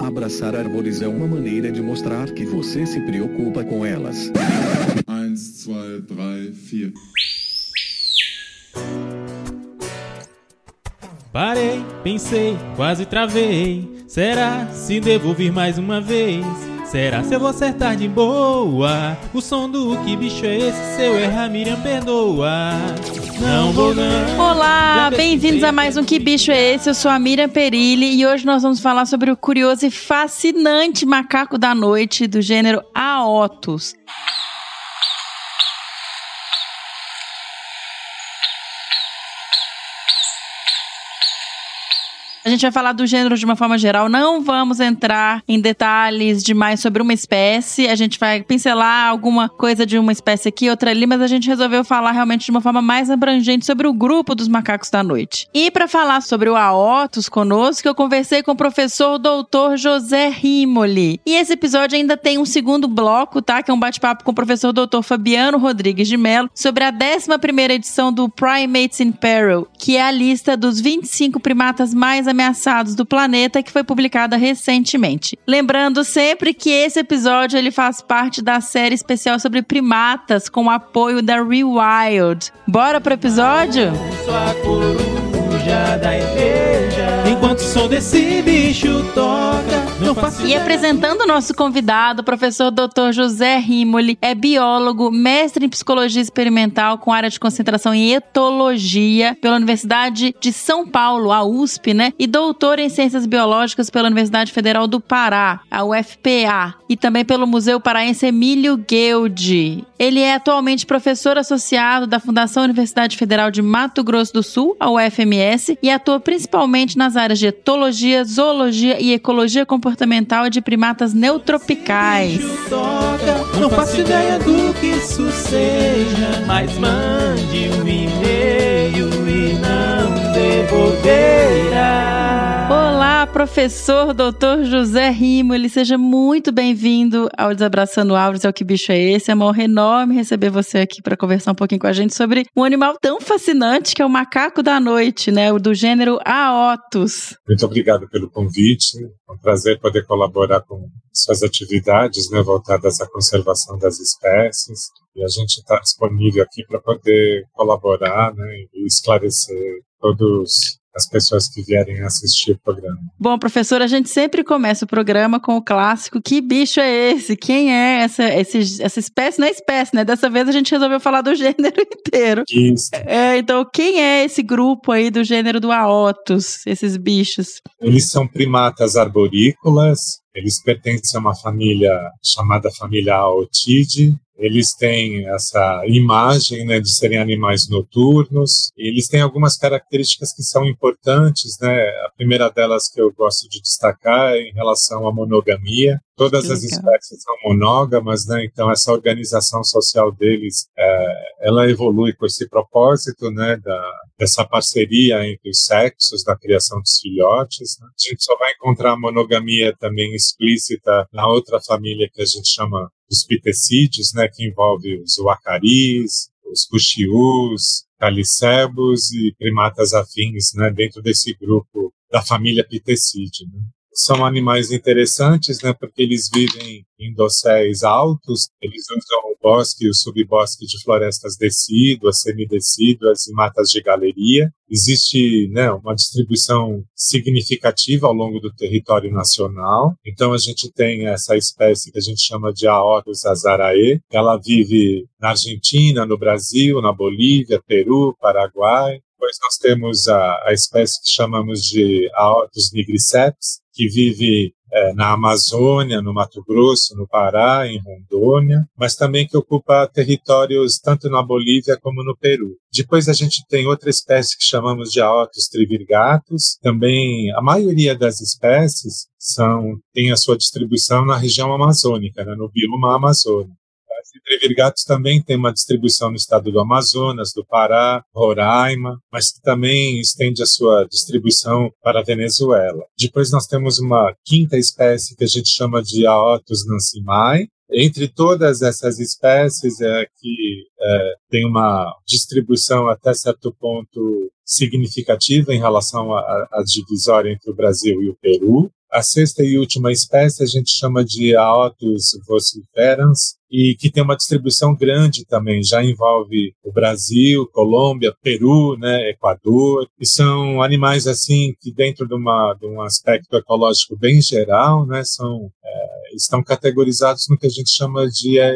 Abraçar árvores é uma maneira de mostrar que você se preocupa com elas. 1, 2, 3, 4. Parei, pensei, quase travei. Será se devo vir mais uma vez? Será se eu vou acertar de boa? O som do que bicho é esse? Se eu errar, Miriam perdoa. Não vou não. Olá, bem-vindos a mais um Que Bicho é Esse? Eu sou a Miriam Perilli e hoje nós vamos falar sobre o curioso e fascinante macaco da noite do gênero Aotus. A gente vai falar do gênero de uma forma geral, não vamos entrar em detalhes demais sobre uma espécie. A gente vai pincelar alguma coisa de uma espécie aqui, outra ali, mas a gente resolveu falar realmente de uma forma mais abrangente sobre o grupo dos macacos da noite. E para falar sobre o Aotus conosco, eu conversei com o professor doutor José Rimoli. E esse episódio ainda tem um segundo bloco, tá? Que é um bate-papo com o professor doutor Fabiano Rodrigues de Mello sobre a 11 primeira edição do Primates in Peril, que é a lista dos 25 primatas mais ameaçados do planeta que foi publicada recentemente. Lembrando sempre que esse episódio ele faz parte da série especial sobre primatas com o apoio da Rewild. Bora pro episódio? Enquanto o som desse bicho toca, não faço E apresentando o nosso convidado, o professor Dr. José Rimoli, é biólogo, mestre em psicologia experimental com área de concentração em etologia pela Universidade de São Paulo, a USP, né? E doutor em ciências biológicas pela Universidade Federal do Pará, a UFPA, e também pelo Museu Paraense Emílio Gueldi. Ele é atualmente professor associado da Fundação Universidade Federal de Mato Grosso do Sul, a UFMS, e atua principalmente nas áreas de etologia, zoologia e ecologia comportamental de primatas neotropicais. toca, não faço ideia do que isso seja, mas mande um e-mail e não devolverá. Professor Dr. José Rimoli, seja muito bem-vindo ao Desabraçando Árvores, é o que bicho é esse? É uma honra enorme receber você aqui para conversar um pouquinho com a gente sobre um animal tão fascinante que é o macaco da noite, né? O do gênero Aotus. Muito obrigado pelo convite. É um prazer poder colaborar com suas atividades né, voltadas à conservação das espécies. E a gente está disponível aqui para poder colaborar né, e esclarecer todas as pessoas que vierem assistir o programa. Bom, professor, a gente sempre começa o programa com o clássico: que bicho é esse? Quem é essa, esse- essa espécie? Não é espécie, né? Dessa vez a gente resolveu falar do gênero inteiro. Isso. É, então, quem é esse grupo aí do gênero do Aotus, esses bichos? Eles são primatas arborícolas, eles pertencem a uma família chamada família Aotidae. Eles têm essa imagem né, de serem animais noturnos. Eles têm algumas características que são importantes. Né? A primeira delas que eu gosto de destacar é em relação à monogamia. Todas as espécies são monógamas, né? então essa organização social deles, é, ela evolui com esse propósito, né, da, dessa parceria entre os sexos na criação dos filhotes. Né? A gente só vai encontrar a monogamia também explícita na outra família que a gente chama dos pitecídeos, né, que envolve os uacaris, os cuxiús, calicebos e primatas afins, né, dentro desse grupo da família pitecídeo. Né? São animais interessantes, né, porque eles vivem em dosséis altos, eles usam o bosque e o subbosque de florestas decíduas, semidecíduas e matas de galeria. Existe né, uma distribuição significativa ao longo do território nacional. Então, a gente tem essa espécie que a gente chama de Aotus azarae. Ela vive na Argentina, no Brasil, na Bolívia, Peru, Paraguai. Depois nós temos a, a espécie que chamamos de Aotus nigriceps, que vive eh, na Amazônia, no Mato Grosso, no Pará, em Rondônia, mas também que ocupa territórios tanto na Bolívia como no Peru. Depois a gente tem outra espécie que chamamos de Aotus trivirgatus. Também a maioria das espécies são tem a sua distribuição na região amazônica, né, no bioma Amazônia. Esse trivirgatus também tem uma distribuição no estado do Amazonas, do Pará, Roraima, mas que também estende a sua distribuição para a Venezuela. Depois nós temos uma quinta espécie que a gente chama de Aotus nansimai. Entre todas essas espécies é que é, tem uma distribuição até certo ponto significativa em relação à divisória entre o Brasil e o Peru. A sexta e última espécie a gente chama de Aotus vociferans, e que tem uma distribuição grande também, já envolve o Brasil, Colômbia, Peru, né, Equador, e são animais assim que dentro de, uma, de um aspecto ecológico bem geral, né, são é, estão categorizados no que a gente chama de é,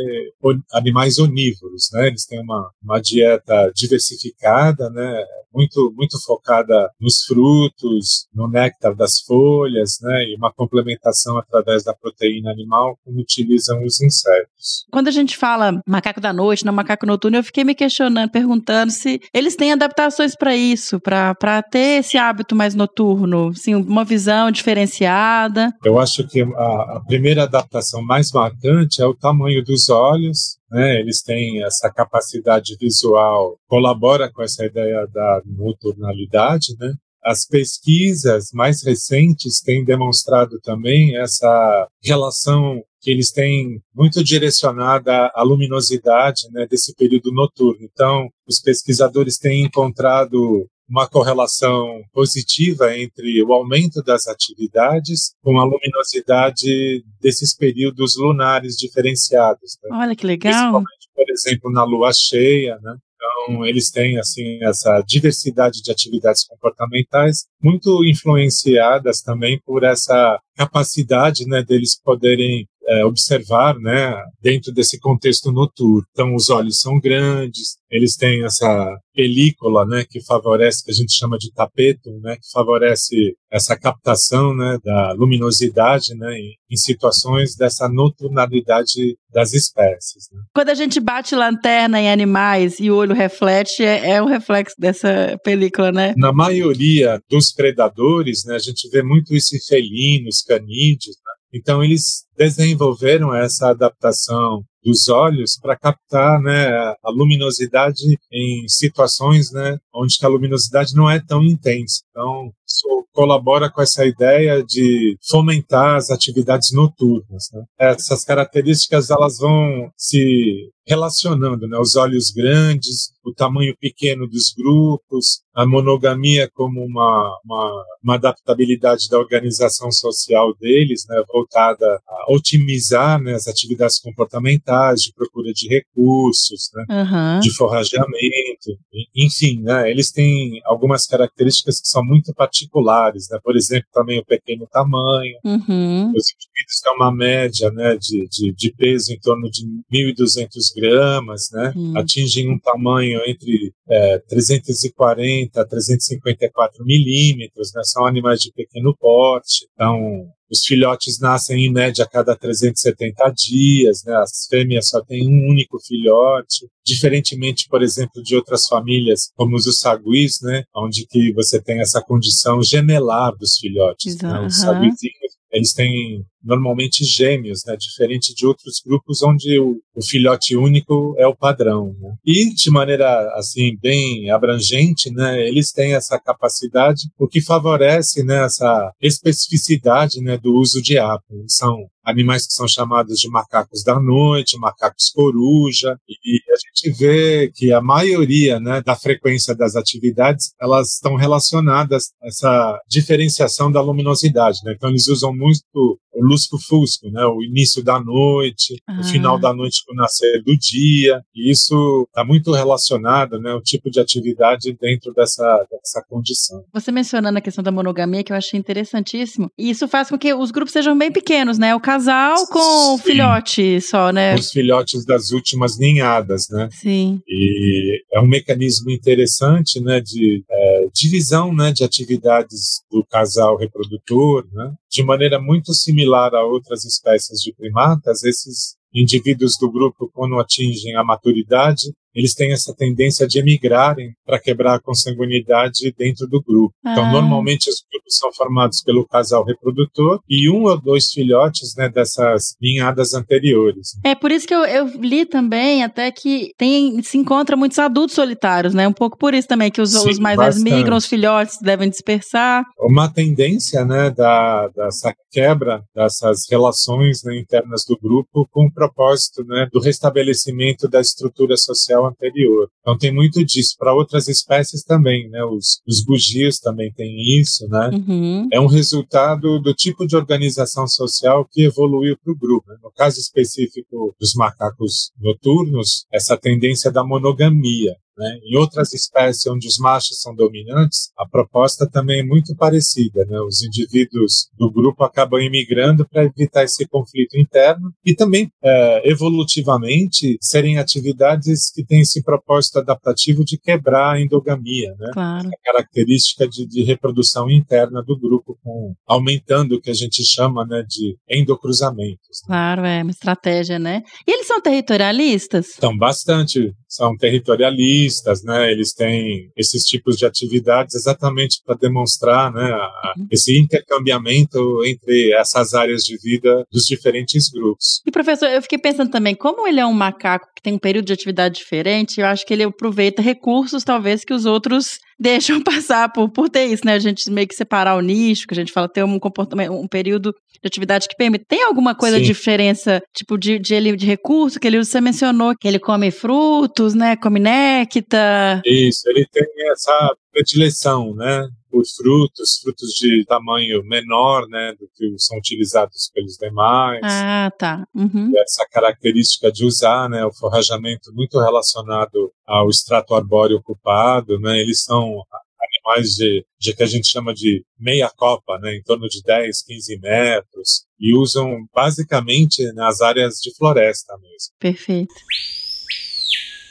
animais onívoros, né, eles têm uma, uma dieta diversificada, né, muito muito focada nos frutos, no néctar das folhas, né, e uma complementação através da proteína animal como utilizam os insetos. Quando a gente fala macaco da noite, não macaco noturno, eu fiquei me questionando, perguntando se eles têm adaptações para isso, para ter esse hábito mais noturno, assim, uma visão diferenciada. Eu acho que a, a primeira adaptação mais marcante é o tamanho dos olhos, né, eles têm essa capacidade visual, colabora com essa ideia da nocturnalidade, né? As pesquisas mais recentes têm demonstrado também essa relação que eles têm muito direcionada à luminosidade né, desse período noturno. Então, os pesquisadores têm encontrado uma correlação positiva entre o aumento das atividades com a luminosidade desses períodos lunares diferenciados. Né? Olha que legal! Principalmente, por exemplo, na lua cheia, né? Então, eles têm assim essa diversidade de atividades comportamentais muito influenciadas também por essa capacidade, né, deles poderem é, observar, né, dentro desse contexto noturno. Então, os olhos são grandes, eles têm essa película, né, que favorece, que a gente chama de tapeto, né, que favorece essa captação, né, da luminosidade, né, em, em situações dessa noturnalidade das espécies. Né. Quando a gente bate lanterna em animais e o olho reflete, é, é um reflexo dessa película, né? Na maioria dos predadores, né, a gente vê muito isso em felinos, canídeos, então, eles desenvolveram essa adaptação dos olhos para captar né, a luminosidade em situações né, onde a luminosidade não é tão intensa. Então, isso colabora com essa ideia de fomentar as atividades noturnas. Né? Essas características elas vão se relacionando, né? Os olhos grandes, o tamanho pequeno dos grupos, a monogamia como uma, uma, uma adaptabilidade da organização social deles, né? Voltada a otimizar né, as atividades comportamentais, de procura de recursos, né? Uhum. De forrageamento, enfim, né? Eles têm algumas características que são muito particulares, né? Por exemplo, também o pequeno tamanho. Uhum. Os indivíduos têm uma média, né? De, de, de peso em torno de 1.200 gramas, né? Hum. Atingem um tamanho entre é, 340 a 354 milímetros, né? São animais de pequeno porte. Então, os filhotes nascem em média a cada 370 dias, né? As fêmeas só têm um único filhote, diferentemente, por exemplo, de outras famílias como os saguis, né? Onde que você tem essa condição gemelar dos filhotes, né? Os saguizinhos eles têm normalmente gêmeos, né, diferente de outros grupos onde o, o filhote único é o padrão. Né? E de maneira assim bem abrangente, né, eles têm essa capacidade, o que favorece né, essa especificidade né, do uso de apo. São animais que são chamados de macacos da noite, macacos coruja, e a gente vê que a maioria né, da frequência das atividades elas estão relacionadas a essa diferenciação da luminosidade. Né? Então eles usam muito lusco-fusco, né? O início da noite, ah. o final da noite com o nascer do dia. E isso está muito relacionado, né? O tipo de atividade dentro dessa, dessa condição. Você mencionando a questão da monogamia, que eu achei interessantíssimo. E isso faz com que os grupos sejam bem pequenos, né? O casal com o filhote só, né? Os filhotes das últimas ninhadas, né? Sim. E é um mecanismo interessante, né? De é, divisão, né? De atividades do casal reprodutor, né? De maneira muito similar a outras espécies de primatas, esses indivíduos do grupo, quando atingem a maturidade, eles têm essa tendência de emigrarem para quebrar a consanguinidade dentro do grupo. Então, ah. Então, normalmente, os grupos são formados pelo casal reprodutor e um ou dois filhotes né, dessas ninhadas anteriores. É por isso que eu, eu, li também até que tem, se encontra muitos adultos solitários, né? Um pouco por isso também que os, Sim, os mais velhos migram, os filhotes devem dispersar. Uma tendência né, da, dessa quebra dessas relações né, internas do grupo com o propósito né, do restabelecimento da estrutura social anterior. Então tem muito disso. Para outras espécies também, né? Os, os bugios também têm isso, né? Uhum. É um resultado do tipo de organização social que evoluiu para o grupo. No caso específico dos macacos noturnos, essa tendência da monogamia. Né? Em outras espécies onde os machos são dominantes, a proposta também é muito parecida. Né? Os indivíduos do grupo acabam imigrando para evitar esse conflito interno e também, é, evolutivamente, serem atividades que têm esse propósito adaptativo de quebrar a endogamia, né? Claro. a característica de, de, reprodução interna do grupo, com, aumentando o que a gente chama né, de endocruzamentos. Né? Claro, é uma estratégia, né? E eles são territorialistas? São bastante, são territorialistas, né? Eles têm esses tipos de atividades exatamente para demonstrar, né, a, uhum. esse intercambiamento entre essas áreas de vida dos diferentes grupos. E professor, eu fiquei pensando também, como ele é um macaco que tem um período de atividade diferente, eu acho que ele aproveita recursos talvez que os outros deixam passar por, por ter isso, né? A gente meio que separar o nicho, que a gente fala ter um comportamento, um período de atividade que permite. Tem alguma coisa de diferença, tipo, de, de, de recurso que ele você mencionou que ele come frutos, né? Come néctar. Isso, ele tem essa predileção, né? Por frutos, frutos de tamanho menor, né, do que são utilizados pelos demais. Ah, tá. Uhum. Essa característica de usar, né, o forrajamento muito relacionado ao extrato arbóreo ocupado, né, eles são animais de, de que a gente chama de meia copa, né, em torno de 10, 15 metros, e usam basicamente nas áreas de floresta mesmo. Perfeito.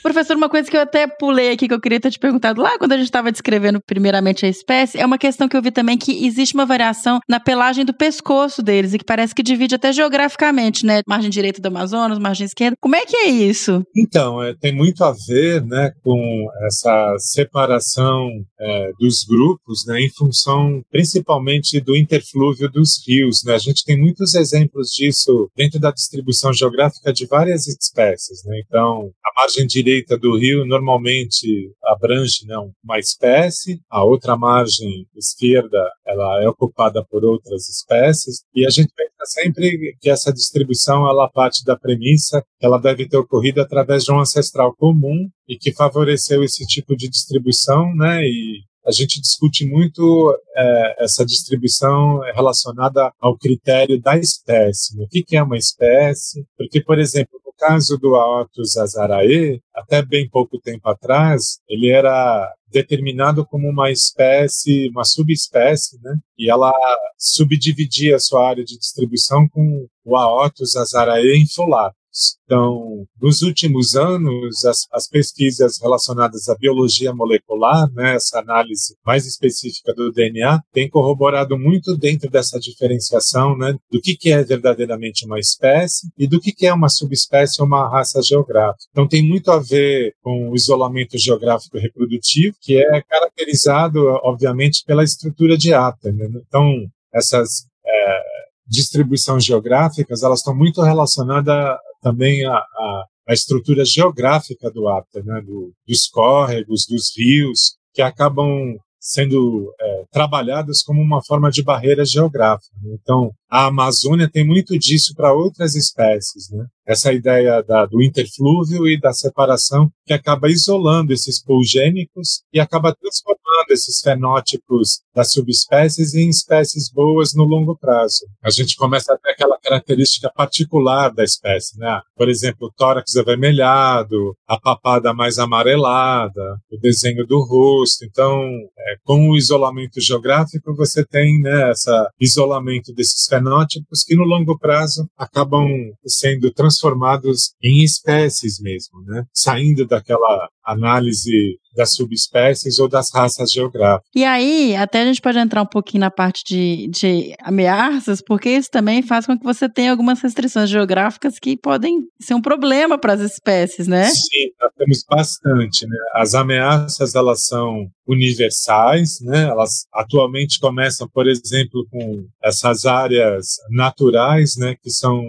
Professor, uma coisa que eu até pulei aqui que eu queria ter te perguntado lá quando a gente estava descrevendo primeiramente a espécie, é uma questão que eu vi também que existe uma variação na pelagem do pescoço deles e que parece que divide até geograficamente, né? Margem direita do Amazonas, margem esquerda. Como é que é isso? Então, é, tem muito a ver, né, com essa separação é, dos grupos, né, em função principalmente do interflúvio dos rios, né? A gente tem muitos exemplos disso dentro da distribuição geográfica de várias espécies, né? Então, a margem direita do rio normalmente abrange né, uma espécie, a outra margem esquerda ela é ocupada por outras espécies e a gente pensa sempre que essa distribuição ela parte da premissa que ela deve ter ocorrido através de um ancestral comum e que favoreceu esse tipo de distribuição, né? E a gente discute muito é, essa distribuição relacionada ao critério da espécie. O que, que é uma espécie? Porque, por exemplo, caso do Aotus azarae, até bem pouco tempo atrás, ele era determinado como uma espécie, uma subespécie, né? E ela subdividia a sua área de distribuição com o Aotus azarae infolato. Então, nos últimos anos, as, as, pesquisas relacionadas à biologia molecular, né, essa análise mais específica do DNA, tem corroborado muito dentro dessa diferenciação né, do que, que é verdadeiramente uma espécie e do que, que é uma subespécie ou uma raça geográfica. Então, tem muito a ver com o isolamento geográfico reprodutivo, que é caracterizado, obviamente, pela estrutura de átomo. Né? Então, essas é, distribuições geográficas, elas estão muito relacionadas também a, a, a estrutura geográfica do Apta, né, do, dos córregos, dos rios, que acabam sendo é, trabalhados como uma forma de barreira geográfica. Né? Então, a Amazônia tem muito disso para outras espécies, né? Essa ideia da, do interflúvio e da separação que acaba isolando esses pulgênicos e acaba transformando esses fenótipos das subespécies em espécies boas no longo prazo. A gente começa a ter aquela característica particular da espécie, né? Por exemplo, o tórax avermelhado, a papada mais amarelada, o desenho do rosto. Então, é, com o isolamento geográfico, você tem né, esse isolamento desses fenótipos fenótipos que no longo prazo acabam sendo transformados em espécies mesmo, né? Saindo daquela análise das subespécies ou das raças geográficas. E aí, até a gente pode entrar um pouquinho na parte de, de ameaças, porque isso também faz com que você tenha algumas restrições geográficas que podem ser um problema para as espécies, né? Sim, nós temos bastante. Né? As ameaças, elas são universais, né? Elas atualmente começam, por exemplo, com essas áreas naturais, né, que são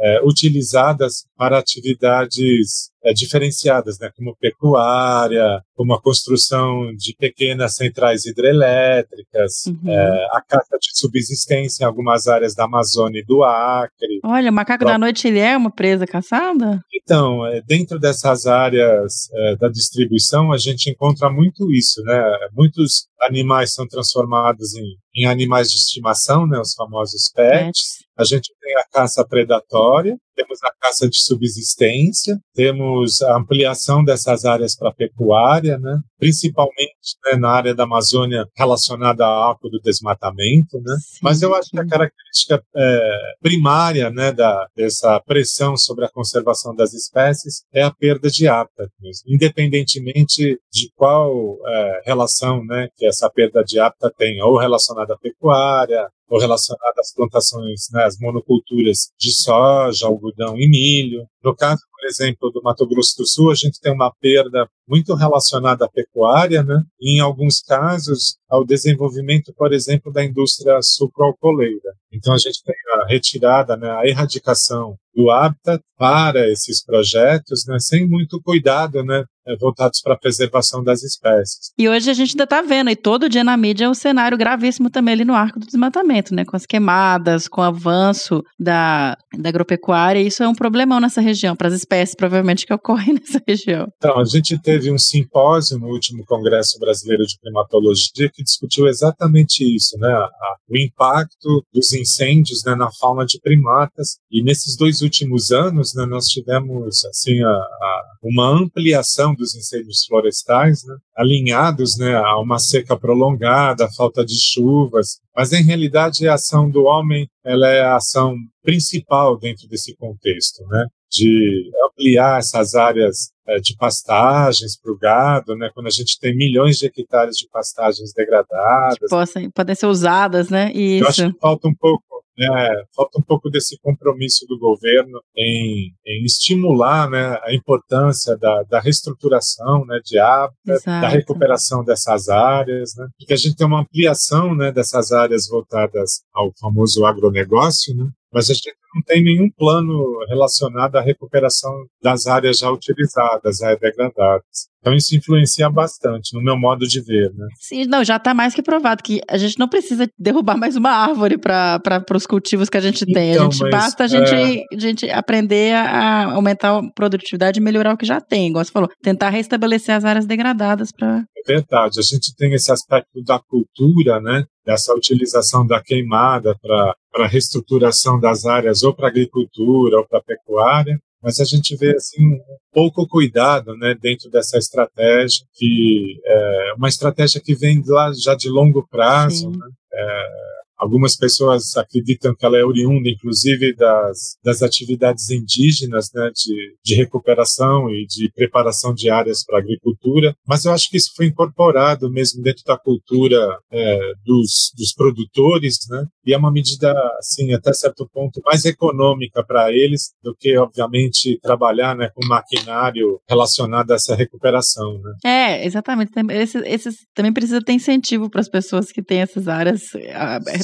é, utilizadas para atividades é, diferenciadas, né, como pecuária, como a construção de pequenas centrais hidrelétricas, Uhum. é, a caça de subsistência em algumas áreas da Amazônia e do Acre. Olha, o macaco Bom. da noite, ele é uma presa caçada? Então, é, dentro dessas áreas é, da distribuição, a gente encontra muito isso, né? Muitos animais são transformados em, em animais de estimação, né? Os famosos pets. A gente tem a caça predatória, temos a caça de subsistência, temos a ampliação dessas áreas para pecuária, né? principalmente né, na área da Amazônia relacionada ao arco do desmatamento. Né? Sim, Mas eu acho que a característica é, primária né, da, dessa pressão sobre a conservação das espécies é a perda de hábitat, mesmo, independentemente de qual é, relação né, que essa perda de hábitat tem, ou relacionada à pecuária, ou relacionada às plantações, né, às monoculturas de soja, algodão e milho. No caso, por exemplo, do Mato Grosso do Sul, a gente tem uma perda muito relacionada à pecuária, né? E em alguns casos, ao desenvolvimento, por exemplo, da indústria sucroalcooleira. Então, a gente tem a retirada, né, a erradicação do hábitat para esses projetos, né, sem muito cuidado, né, eh, voltados para a preservação das espécies. E hoje a gente ainda tá vendo, e todo dia na mídia é um cenário gravíssimo também ali no arco do desmatamento, né? Com as queimadas, com o avanço da, da agropecuária, isso é um problemão nessa região, para as espécies provavelmente que ocorrem nessa região. Então, a gente teve um simpósio no último Congresso Brasileiro de Primatologia que discutiu exatamente isso, né? O impacto dos incêndios né, na fauna de primatas. E nesses dois últimos anos, né, nós tivemos assim a, a- uma ampliação dos incêndios florestais, né, alinhados né, a uma seca prolongada, a falta de chuvas. Mas em realidade a ação do homem ela é a ação principal dentro desse contexto, né? De ampliar essas áreas eh, de pastagens para o gado, né? Quando a gente tem milhões de hectares de pastagens degradadas, Possam, podem ser usadas, né? eu acho Isso. que falta um pouco, né, falta um pouco desse compromisso do governo em, em estimular, né, a importância da, da reestruturação, né, de hábitat, da recuperação dessas áreas, né, porque a gente tem uma ampliação, né, dessas áreas voltadas ao famoso agronegócio, né, mas a gente não tem nenhum plano relacionado à recuperação das áreas já utilizadas, já degradadas. Então isso influencia bastante no meu modo de ver, né. Sim, não, já está mais que provado que a gente não precisa derrubar mais uma árvore para os cultivos que a gente tem. Então, a gente mas, basta a gente, é. a gente aprender a aumentar a produtividade e melhorar o que já tem. Igual você falou, tentar restabelecer as áreas degradadas para. É verdade. A gente tem esse aspecto da cultura, né? Dessa utilização da queimada para a reestruturação das áreas ou para agricultura ou para pecuária. Mas a gente vê assim um pouco cuidado, né, dentro dessa estratégia que é uma estratégia que vem lá já de longo prazo, né? É, Algumas pessoas acreditam que ela é oriunda, inclusive, das, das atividades indígenas, né, de, de recuperação e de preparação de áreas para a agricultura, mas eu acho que isso foi incorporado mesmo dentro da cultura é, dos, dos produtores, né, e é uma medida, assim, até certo ponto, mais econômica para eles do que, obviamente, trabalhar né, com maquinário relacionado a essa recuperação. Né. É, exatamente. Também precisa ter incentivo para as pessoas que têm essas áreas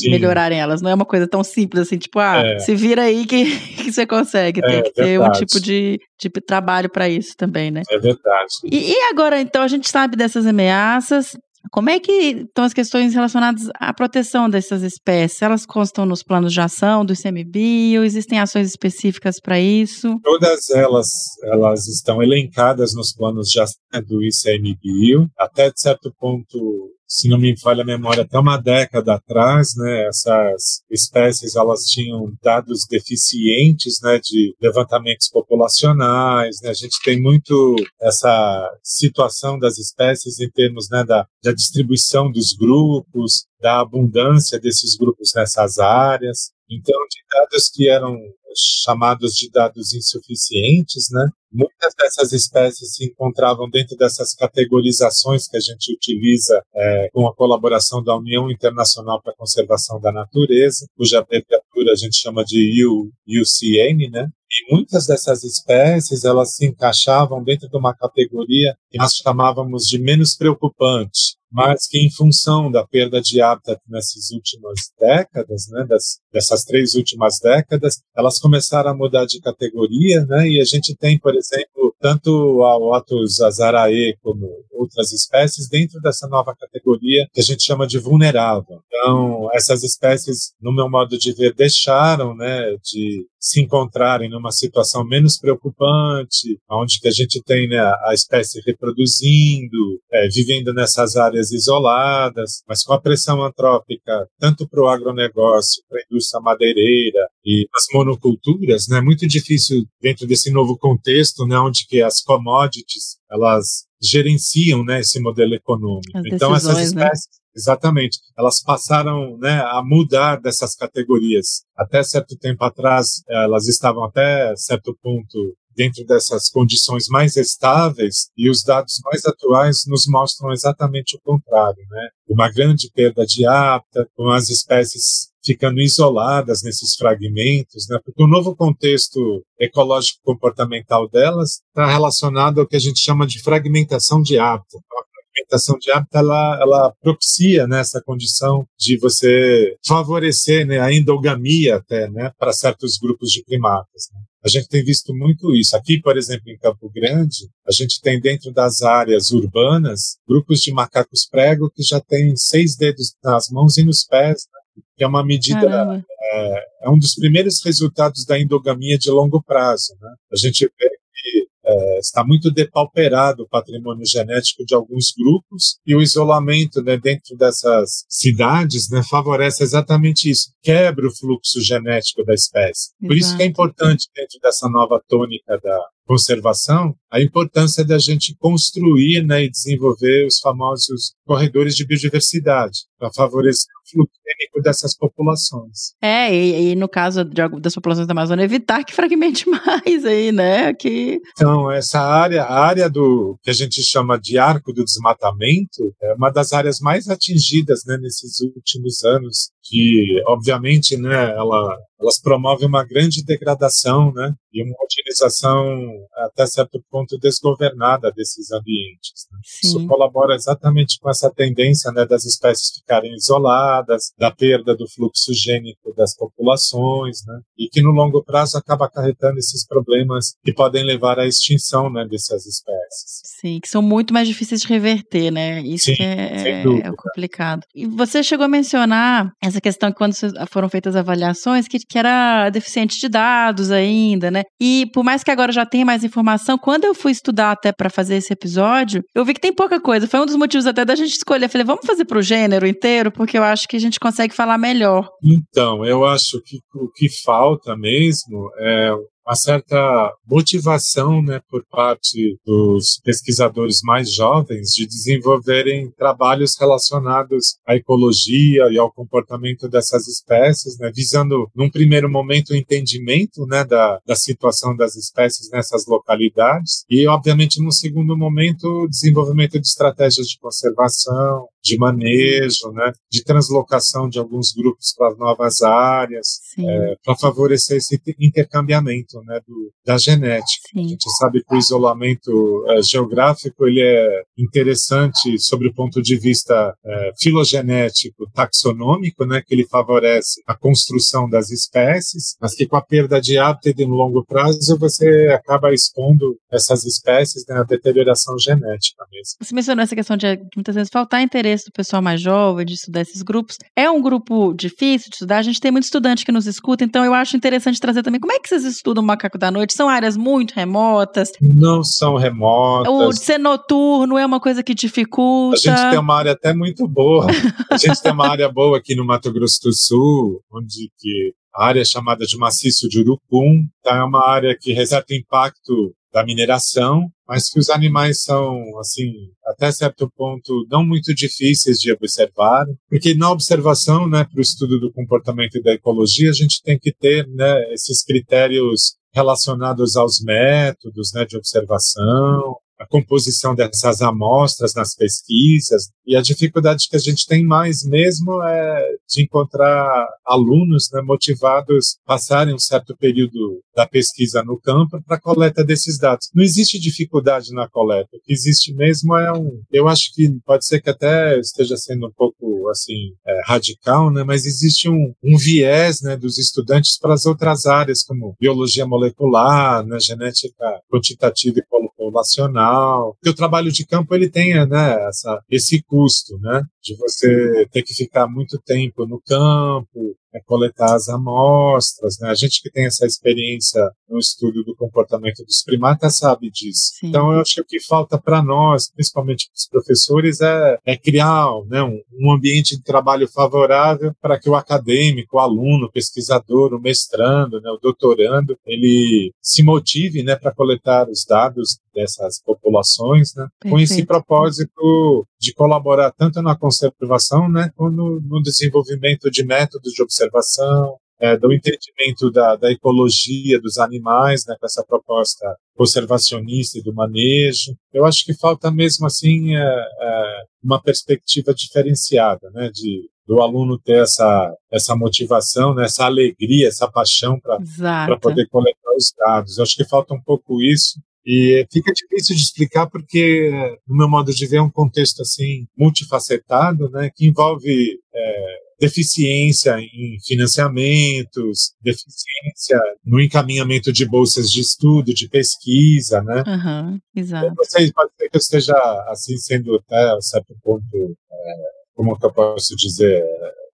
Sim. melhorarem elas. Não é uma coisa tão simples assim, tipo, ah, É. se vira aí que, que você consegue. Tem É, que ter um tipo de, de trabalho para isso também, né? É verdade. E, e agora, então, a gente sabe dessas ameaças. Como é que estão as questões relacionadas à proteção dessas espécies? Elas constam nos planos de ação do ICMBio? Existem ações específicas para isso? Todas elas, elas estão elencadas nos planos de ação do ICMBio, até de certo ponto, se não me falha a memória, até uma década atrás, né, essas espécies elas tinham dados deficientes, né, de levantamentos populacionais, né, a gente tem muito essa situação das espécies em termos, né, da, da distribuição dos grupos, da abundância desses grupos nessas áreas, então de dados que eram chamados de dados insuficientes, né? Muitas dessas espécies se encontravam dentro dessas categorizações que a gente utiliza é, com a colaboração da União Internacional para a Conservação da Natureza, cuja abreviatura a gente chama de UCN, né? E muitas dessas espécies elas se encaixavam dentro de uma categoria que nós chamávamos de menos preocupante. Mas que em função da perda de hábitat nessas últimas décadas, né, das, dessas três últimas décadas, elas começaram a mudar de categoria, né, e a gente tem, por exemplo, tanto a Otus azarae como outras espécies dentro dessa nova categoria que a gente chama de vulnerável. Então, essas espécies, no meu modo de ver, deixaram, né, de se encontrarem numa situação menos preocupante, onde que a gente tem né, a espécie reproduzindo, é, vivendo nessas áreas isoladas, mas com a pressão antrópica, tanto para o agronegócio, para a indústria madeireira e as monoculturas, né, é muito difícil dentro desse novo contexto, né, onde que as commodities elas gerenciam né, esse modelo econômico. As então essas né? espécies Exatamente. Elas passaram né, a mudar dessas categorias. Até certo tempo atrás, elas estavam até certo ponto dentro dessas condições mais estáveis e os dados mais atuais nos mostram exatamente o contrário, né? Uma grande perda de hábitat, com as espécies ficando isoladas nesses fragmentos, né? Porque o novo contexto ecológico comportamental delas está relacionado ao que a gente chama de fragmentação de hábitat. A fragmentação de hábitat ela, ela propicia né, essa condição de você favorecer né, a endogamia até, né, para certos grupos de primatas. Né? A gente tem visto muito isso. Aqui, por exemplo, em Campo Grande, a gente tem dentro das áreas urbanas grupos de macacos prego que já têm seis dedos nas mãos e nos pés, né? que é uma medida é, é um dos primeiros resultados da endogamia de longo prazo. Né? A gente vê é, está muito depauperado o patrimônio genético de alguns grupos e o isolamento né, dentro dessas cidades né, favorece exatamente isso, quebra o fluxo genético da espécie. Por isso que é Exato. importante, dentro dessa nova tônica da conservação, a importância da gente construir né, e desenvolver os famosos corredores de biodiversidade para favorecer o fluxo gênico dessas populações. É, e, e no caso de, das populações da Amazônia, evitar que fragmente mais aí, né? Que Então, essa área, a área do que a gente chama de arco do desmatamento, é uma das áreas mais atingidas né, nesses últimos anos, que, obviamente, né, ela, elas promovem uma grande degradação né, e uma utilização até certo ponto desgovernada desses ambientes. né. Isso colabora exatamente com essa tendência né, das espécies ficarem isoladas, da perda do fluxo gênico das populações, né, e que no longo prazo acaba acarretando esses problemas que podem levar à extinção né, dessas espécies. Sim, que são muito mais difíceis de reverter, né? Isso Sim, é, é- o complicado. E você chegou a mencionar essa questão que quando foram feitas avaliações, que, que era deficiente de dados ainda, né? E por mais que agora já tenha mais informação, quando eu fui estudar até para fazer esse episódio, eu vi que tem pouca coisa. Foi um dos motivos até da gente escolher. Eu falei, vamos fazer pro gênero inteiro, porque eu acho que a gente consegue falar melhor. Então, eu acho que o que falta mesmo é uma certa motivação né, por parte dos pesquisadores mais jovens de desenvolverem trabalhos relacionados à ecologia e ao comportamento dessas espécies, né, visando, num primeiro momento, o entendimento né, da, da situação das espécies nessas localidades e, obviamente, num segundo momento, o desenvolvimento de estratégias de conservação, de manejo, né, de translocação de alguns grupos para novas áreas, Sim, para favorecer esse intercambiamento né, do, da genética. A sim. gente sabe que o isolamento eh, geográfico ele é interessante sobre o ponto de vista eh, filogenético, taxonômico, né, que ele favorece a construção das espécies, mas que com a perda de hábitat no longo prazo você acaba expondo essas espécies né, à deterioração genética mesmo. Você mencionou essa questão de muitas vezes faltar interesse do pessoal mais jovem de estudar esses grupos. É um grupo difícil de estudar, a gente tem muito estudante que nos escuta, então eu acho interessante trazer também como é que vocês estudam o macaco da noite? São áreas muito remotas, Não são remotas. o ser noturno é uma coisa que dificulta. A gente tem uma área até muito boa. A gente tem uma área boa aqui no Mato Grosso do Sul, onde que a área é chamada de maciço de Urucum, tá? é uma área que reserva impacto da mineração, mas que os animais são, assim, até certo ponto, não muito difíceis de observar, porque na observação, né, para o estudo do comportamento e da ecologia, a gente tem que ter, né, esses critérios relacionados aos métodos, né, de observação, a composição dessas amostras nas pesquisas e a dificuldade que a gente tem mais mesmo é de encontrar alunos né, motivados passarem um certo período da pesquisa no campo para a coleta desses dados. Não existe dificuldade na coleta, o que existe mesmo é um, eu acho que pode ser que até esteja sendo um pouco assim é, radical, né, mas existe um, um viés né, dos estudantes para as outras áreas como biologia molecular, né, genética quantitativa e populacional. Porque o trabalho de campo ele tem né, essa, esse custo, né, de você ter que ficar muito tempo no campo, é coletar as amostras. Né? A gente que tem essa experiência no estudo do comportamento dos primatas sabe disso. Sim. Então, eu acho que o que falta para nós, principalmente para os professores, é, é criar né, um, um, ambiente de trabalho favorável para que o acadêmico, o aluno, o pesquisador, o mestrando, né, o doutorando, ele se motive né, para coletar os dados dessas populações, né, com esse propósito de colaborar tanto na conservação, né, no, no desenvolvimento de métodos de observação, é, do entendimento da, da, ecologia dos animais, né, com essa proposta conservacionista e do manejo. Eu acho que falta mesmo assim é, é, uma perspectiva diferenciada, né, de do aluno ter essa essa motivação, né, essa alegria, essa paixão para poder coletar os dados. Eu acho que falta um pouco isso e fica difícil de explicar porque, no meu modo de ver, é um contexto assim multifacetado, né, que envolve é, deficiência em financiamentos, deficiência no encaminhamento de bolsas de estudo, de pesquisa, né? Uhum, exato. pode ser que eu esteja assim sendo até a certo ponto, é, como que eu posso dizer,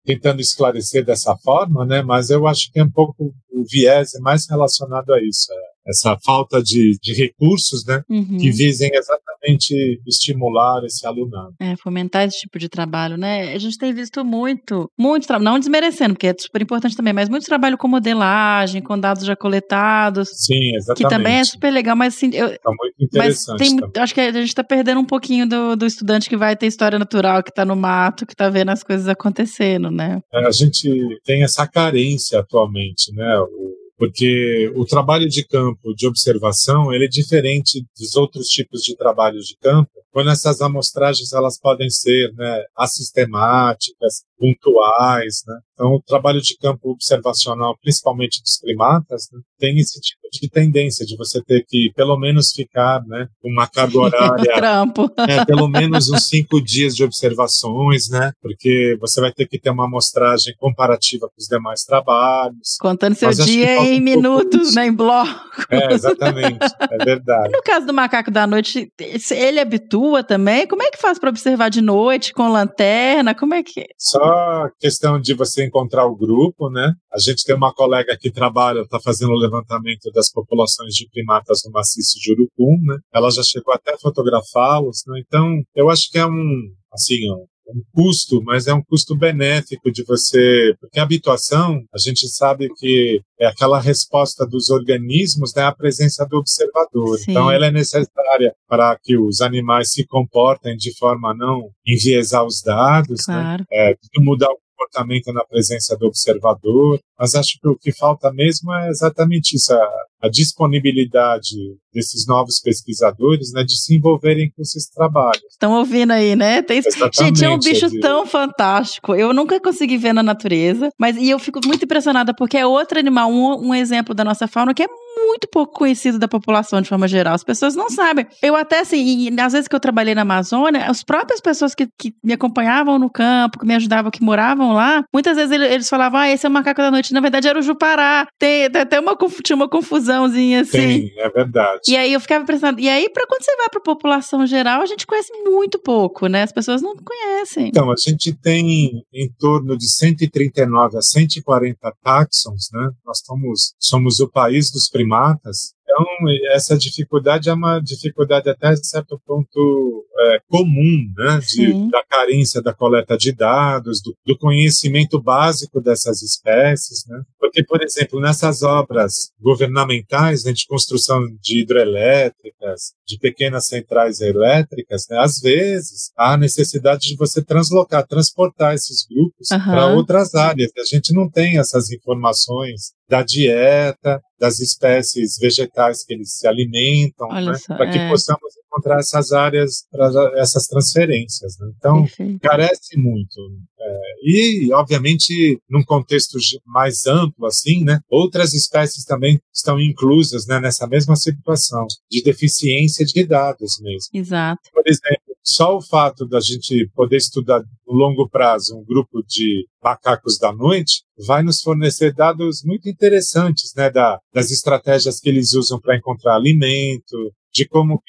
tentando esclarecer dessa forma, né? Mas eu acho que é um pouco o viés é mais relacionado a isso. É essa falta de, de recursos, né, uhum. que visem exatamente estimular esse alunado. É, fomentar esse tipo de trabalho, né? A gente tem visto muito, muito trabalho, não desmerecendo, porque é super importante também, mas muito trabalho com modelagem, com dados já coletados. Sim, exatamente. Que também é super legal, mas assim, eu, tá muito interessante. Mas tem, acho que a gente está perdendo um pouquinho do, do estudante que vai ter história natural, que está no mato, que está vendo as coisas acontecendo, né? É, a gente tem essa carência atualmente, né? O, porque o trabalho de campo de observação ele é diferente dos outros tipos de trabalhos de campo, quando essas amostragens elas podem ser né, assistemáticas, pontuais, né? Então, o trabalho de campo observacional, principalmente dos primatas, né, tem esse tipo de tendência de você ter que, pelo menos, ficar né, uma carga horária. Trampo. É, pelo menos uns cinco dias de observações, né? Porque você vai ter que ter uma amostragem comparativa com os demais trabalhos. Contando seu dia em um minutos, né, em bloco. É, exatamente. É verdade. E no caso do macaco da noite, ele habitua também? Como é que faz para observar de noite, com lanterna? Como é que. Só questão de você encontrar o grupo, né? A gente tem uma colega que trabalha, está fazendo o levantamento das populações de primatas no maciço de Urucum, né? Ela já chegou até a fotografá-los, né? Então, eu acho que é um, assim, um, um custo, mas é um custo benéfico de você, porque a habituação, a gente sabe que é aquela resposta dos organismos né, à presença do observador. Sim. Então, ela é necessária para que os animais se comportem de forma a não enviesar os dados, né? claro. né? é, mudar o comportamento na presença do observador, mas acho que o que falta mesmo é exatamente isso, a, a disponibilidade desses novos pesquisadores, né, de se envolverem com esses trabalhos. Estão ouvindo aí, né? Tem... Gente, é um bicho tão fantástico. Eu nunca consegui ver na natureza, mas e eu fico muito impressionada porque é outro animal, um, um exemplo da nossa fauna que é muito pouco conhecido da população de forma geral. As pessoas não sabem. Eu até, assim, e, às vezes que eu trabalhei na Amazônia, as próprias pessoas que, que me acompanhavam no campo, que me ajudavam, que moravam lá, muitas vezes eles falavam, ah, esse é o macaco da noite. Na verdade, era o Jupará. Tem, até uma, tinha uma confusãozinha assim. Tem, é verdade. E aí eu ficava pensando, e aí, para quando você vai para a população geral, a gente conhece muito pouco, né? As pessoas não conhecem. Então, a gente tem em torno de 139 a 140 táxons, né? Nós somos, somos o país dos primatas primatas. Então, essa dificuldade é uma dificuldade até certo ponto é, comum, né, de, da carência da coleta de dados, do, do, conhecimento básico dessas espécies, né? Porque, por exemplo, nessas obras governamentais né, de construção de hidrelétricas, de pequenas centrais elétricas, né, às vezes há necessidade de você translocar, transportar esses grupos uhum. para outras áreas. A gente não tem essas informações da dieta, das espécies vegetais que eles se alimentam, né, para que é. possamos encontrar essas áreas para essas transferências. Né? Então, Perfeito. carece muito. É, e, obviamente, num contexto mais amplo, assim, né, outras espécies também estão inclusas né, nessa mesma situação de deficiência de dados mesmo. Exato. Por exemplo, só o fato da gente poder estudar no longo prazo um grupo de macacos da noite vai nos fornecer dados muito interessantes, né, da, das estratégias que eles usam para encontrar alimento, de como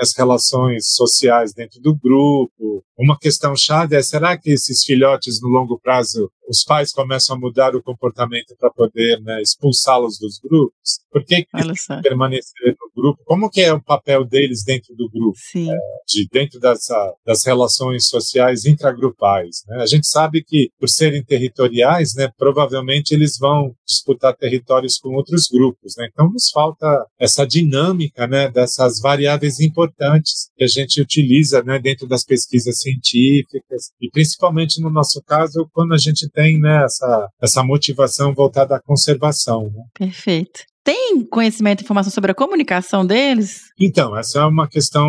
as relações sociais dentro do grupo. Uma questão chave é: será que esses filhotes, no longo prazo, os pais começam a mudar o comportamento para poder né, expulsá-los dos grupos? Por que, que permanecer no grupo? Como que é o papel deles dentro do grupo? É, de dentro dessa, das relações sociais intragrupais. Né? A gente sabe que, por serem territoriais, né, provavelmente eles vão disputar territórios com outros grupos. Né? Então, nos falta essa dinâmica né, dessas variáveis importantes que a gente utiliza né, dentro das pesquisas científicas e, principalmente no nosso caso, quando a gente tem né, essa, essa motivação voltada à conservação. Né? Perfeito. Tem conhecimento e informação sobre a comunicação deles? Então, essa é uma questão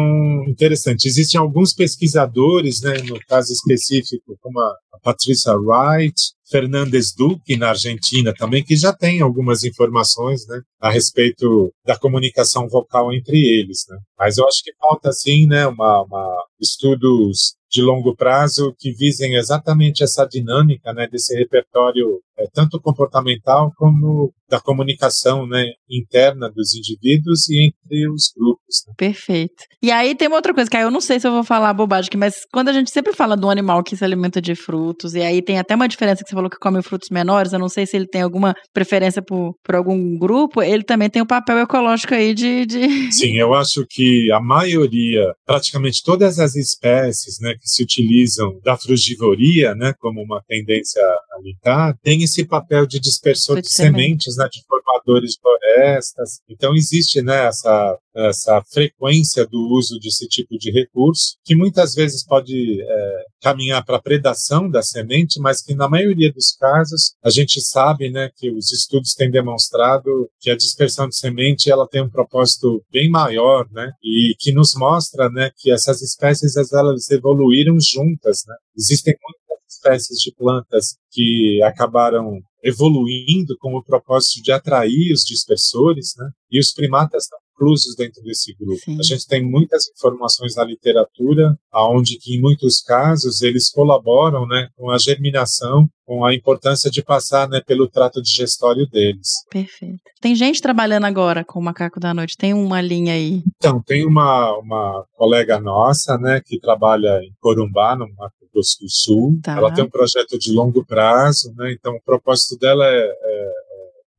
interessante. Existem alguns pesquisadores, né, no caso específico, como a Patrícia Wright, Fernandes Duque, na Argentina também, que já tem algumas informações né, a respeito da comunicação vocal entre eles. Né? Mas eu acho que falta, sim, né, uma, uma estudos de longo prazo que visem exatamente essa dinâmica né, desse repertório é, tanto comportamental como da comunicação né, interna dos indivíduos e entre os grupos. Né? Perfeito. E aí tem uma outra coisa que eu não sei se eu vou falar bobagem mas quando a gente sempre fala do animal que se alimenta de frutos, e aí tem até uma diferença que você falou que come frutos menores, eu não sei se ele tem alguma preferência por, por algum grupo, ele também tem o um papel ecológico aí de, de... Sim, eu acho que a maioria, praticamente todas as espécies né, que se utilizam da frugivoria né, como uma tendência alimentar, tem esse papel de dispersor de sementes, né, de formadores de florestas. Então existe né, essa, essa frequência do uso desse tipo de recurso, que muitas vezes pode é, caminhar para a predação da semente, mas que na maioria dos casos a gente sabe né, que os estudos têm demonstrado que a dispersão de semente ela tem um propósito bem maior, né, e que nos mostra né, que essas espécies elas evoluíram juntas. Né? Existem muitas espécies de plantas que acabaram evoluindo com o propósito de atrair os dispersores, né? E os primatas estão inclusos dentro desse grupo. Sim. A gente tem muitas informações na literatura, aonde que em muitos casos eles colaboram, né, com a germinação, com a importância de passar, né, pelo trato digestório deles. Perfeito. Tem gente trabalhando agora com o macaco da noite. Tem uma linha aí? Então tem uma uma colega nossa, né, que trabalha em Corumbá, no Mato Grosso do Sul. Tá. Ela tem um projeto de longo prazo, né? Então o propósito dela é, é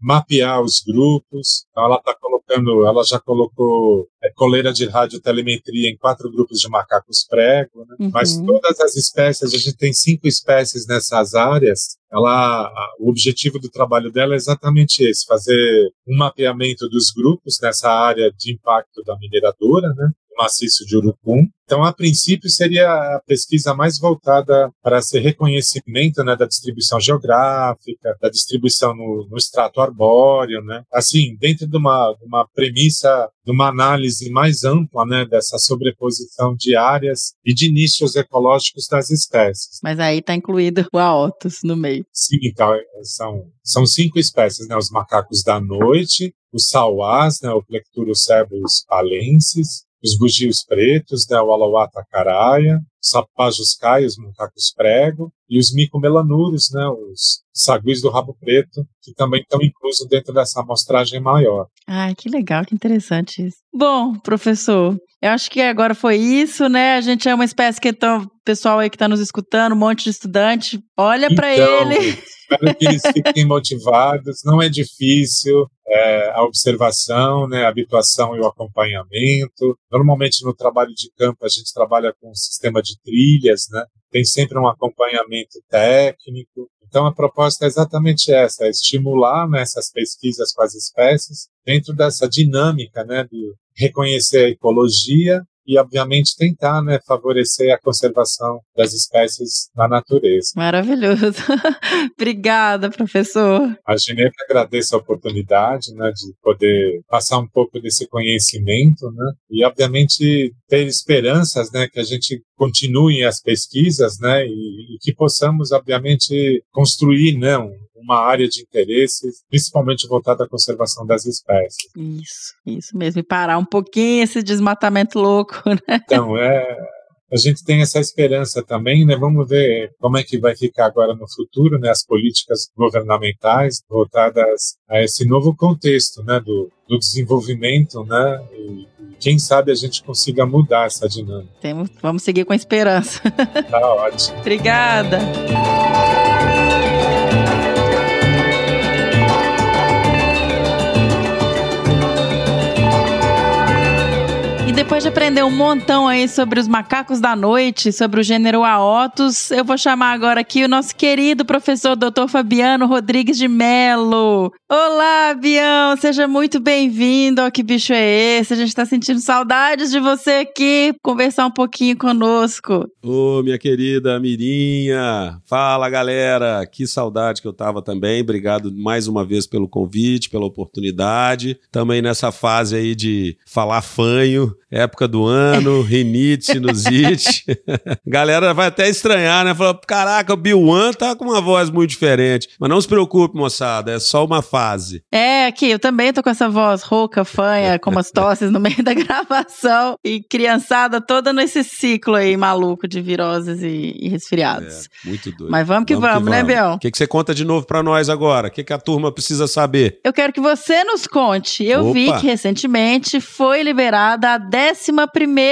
mapear os grupos. Ela está colocando, ela já colocou é, coleira de radiotelemetria em quatro grupos de macacos prego, né? uhum. mas todas as espécies, a gente tem cinco espécies nessas áreas. Ela, o objetivo do trabalho dela é exatamente esse: fazer um mapeamento dos grupos nessa área de impacto da mineradora, né? Maciço de Urucum. Então, a princípio, seria a pesquisa mais voltada para esse reconhecimento né, da distribuição geográfica, da distribuição no, no extrato arbóreo, né? Assim, dentro de uma, de uma premissa, de uma análise mais ampla, né, dessa sobreposição de áreas e de nichos ecológicos das espécies. Mas aí está incluído o aotus no meio. Sim, então, são, são cinco espécies, né? Os macacos da noite, os sauás, né, o Plecturocerbus palensis, os bugios pretos, né, o alauata caraia, sapajos caios, macacos prego, e os micomelanuros, né, os saguis do rabo preto, que também estão inclusos dentro dessa amostragem maior. Ah, que legal, que interessante isso. Bom, professor, eu acho que agora foi isso, né? A gente é uma espécie que então, pessoal aí que está nos escutando, um monte de estudante, olha então, para ele. Espero que eles fiquem motivados. Não é difícil é, a observação, né, a habituação e o acompanhamento. Normalmente no trabalho de campo a gente trabalha com um sistema de trilhas, né? Tem sempre um acompanhamento técnico. Então a proposta é exatamente essa: é estimular né, essas pesquisas com as espécies dentro dessa dinâmica, né, de reconhecer a ecologia e, obviamente, tentar né, favorecer a conservação das espécies na natureza. Maravilhoso. Obrigada, professor. A Ginebra agradece a oportunidade né, de poder passar um pouco desse conhecimento né, e, obviamente, ter esperanças né, que a gente continue as pesquisas né, e, e que possamos, obviamente, construir né, uma área de interesse, principalmente voltada à conservação das espécies. Isso, isso mesmo. E parar um pouquinho esse desmatamento louco, né? Então, é, a gente tem essa esperança também, né? Vamos ver como é que vai ficar agora no futuro, né? As políticas governamentais voltadas a esse novo contexto, né? Do, do desenvolvimento, né? E, quem sabe a gente consiga mudar essa dinâmica. Temos, vamos seguir com a esperança. Tá ótimo. Obrigada. Depois de aprender um montão aí sobre os macacos da noite, sobre o gênero Aotus, eu vou chamar agora aqui o nosso querido professor Dr. Fabiano Rodrigues de Melo. Olá, Bião, seja muito bem-vindo ao Que Bicho é Esse? A gente está sentindo saudades de você aqui, conversar um pouquinho conosco. Ô, minha querida Mirinha, fala galera, que saudade que eu tava também, obrigado mais uma vez pelo convite, pela oportunidade, também nessa fase aí de falar fanho, época do ano, rinite, sinusite. Galera vai até estranhar, né? Falar, caraca, o Bill One tá com uma voz muito diferente. Mas não se preocupe, moçada, é só uma fase. É, aqui, eu também tô com essa voz rouca, fanha, com umas tosses no meio da gravação e criançada toda nesse ciclo aí maluco de viroses e, e resfriados. É, muito doido. Mas vamos que vamos, vamos, que vamos. né, Bill? O que, que você conta de novo para nós agora? O que, que a turma precisa saber? Eu quero que você nos conte. Eu Opa. vi que recentemente foi liberada a 11